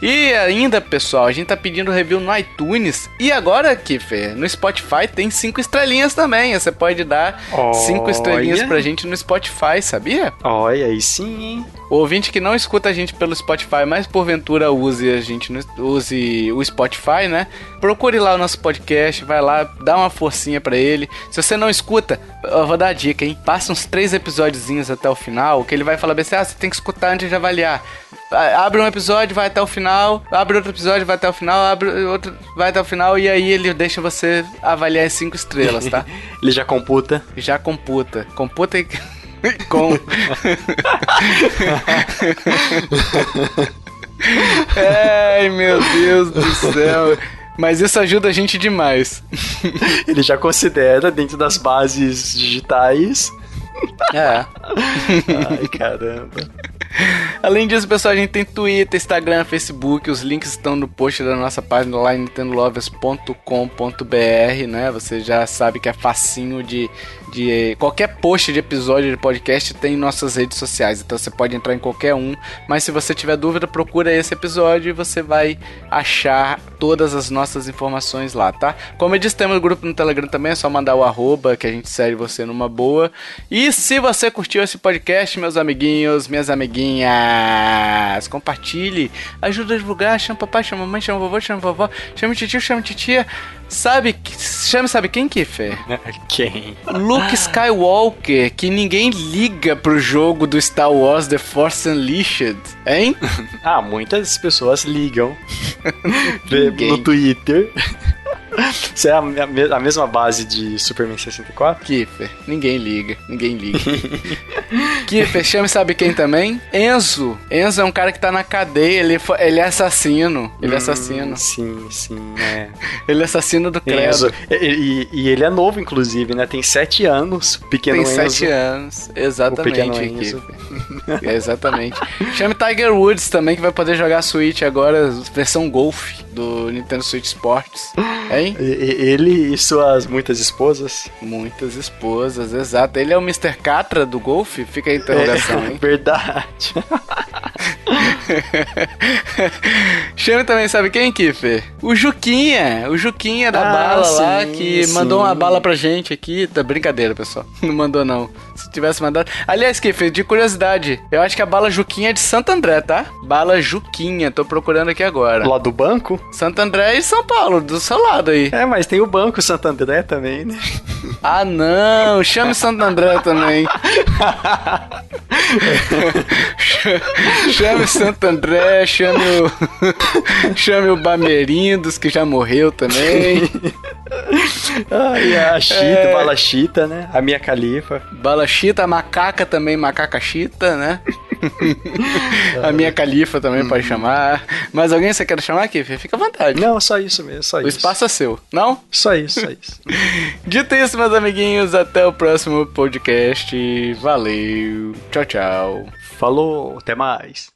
E ainda, pessoal, a gente tá pedindo review no iTunes. E agora, Kiffer, no Spotify tem cinco estrelinhas também. Você pode dar Olha. cinco estrelinhas pra gente no Spotify, sabia? Olha, aí sim, hein? O ouvinte que não escuta a gente pelo Spotify, mas porventura use a gente no, use o Spotify, né? Procure lá o nosso podcast, vai lá, dá uma forcinha para ele. Se você não escuta, eu vou dar a dica, hein? Passa uns três episódiozinhos até o final, que ele vai falar assim: ah, você tem que escutar antes de avaliar. Abre um episódio, vai até o final, abre outro episódio, vai até o final, abre outro, vai até o final, e aí ele deixa você avaliar em cinco estrelas, tá? ele já computa. Já computa. Computa e. Com. Ai, meu Deus do céu. Mas isso ajuda a gente demais. Ele já considera dentro das bases digitais. É. Ai, caramba. Além disso, pessoal, a gente tem Twitter, Instagram, Facebook. Os links estão no post da nossa página lá nintendolovers.com.br, né? Você já sabe que é facinho de de qualquer post de episódio de podcast tem em nossas redes sociais, então você pode entrar em qualquer um, mas se você tiver dúvida, procura esse episódio e você vai achar todas as nossas informações lá, tá? Como eu disse, temos o grupo no Telegram também, é só mandar o arroba que a gente segue você numa boa. E se você curtiu esse podcast, meus amiguinhos, minhas amiguinhas, compartilhe, ajuda a divulgar, chama papai, chama mamãe, chama vovô, chama vovó, chama tio, chama titia. Sabe, chama sabe quem, Kiffer? quem? Luke Skywalker, que ninguém liga pro jogo do Star Wars The Force Unleashed, hein? ah, muitas pessoas ligam no Twitter. Isso é a, a, mesma base de Superman 64? Kiffer, ninguém liga, ninguém liga. Kiffer, chama sabe quem também? Enzo. Enzo é um cara que tá na cadeia, ele, ele é assassino. Ele é hum, assassino. Sim, sim, é. Ele é assassino do Credo. Enzo. E, e, e, ele é novo, inclusive, né? Tem sete anos, pequeno Tem Enzo. Tem sete anos, exatamente, é, exatamente. Chame Tiger Woods também, que vai poder jogar Switch agora, versão Golf do Nintendo Switch Sports. Hein? Ele e suas muitas esposas? Muitas esposas, exato. Ele é o Mr. Catra do golfe? Fica a interrogação, é, hein? Verdade. Chame também, sabe quem, Kiffer? O Juquinha. O Juquinha da ah, bala sim, lá, que sim. mandou uma bala pra gente aqui. Tá brincadeira, pessoal. Não mandou, não. Se tivesse mandado. Aliás, Kiffer, de curiosidade, eu acho que a bala Juquinha é de Santo André, tá? Bala Juquinha, tô procurando aqui agora. Lá do banco? Santo André e São Paulo, do seu lado aí. É, mas tem o Banco Santo André também, né? Ah, não! Chame Santo André também. chame Santo André, chame o. chame o Bamerindos, que já morreu também. Ai, a Chita, é... Bala Chita, né? A minha califa. Bala Chita, a macaca também, macaca Chita, né? a minha califa também hum. pode chamar. Mas alguém você quer chamar aqui? Fica à vontade. Não, só isso mesmo, só o isso. O espaço é seu, não? Só isso, só isso. Dito isso, meus amiguinhos, até o próximo podcast. Valeu. Tchau, tchau. Falou, até mais.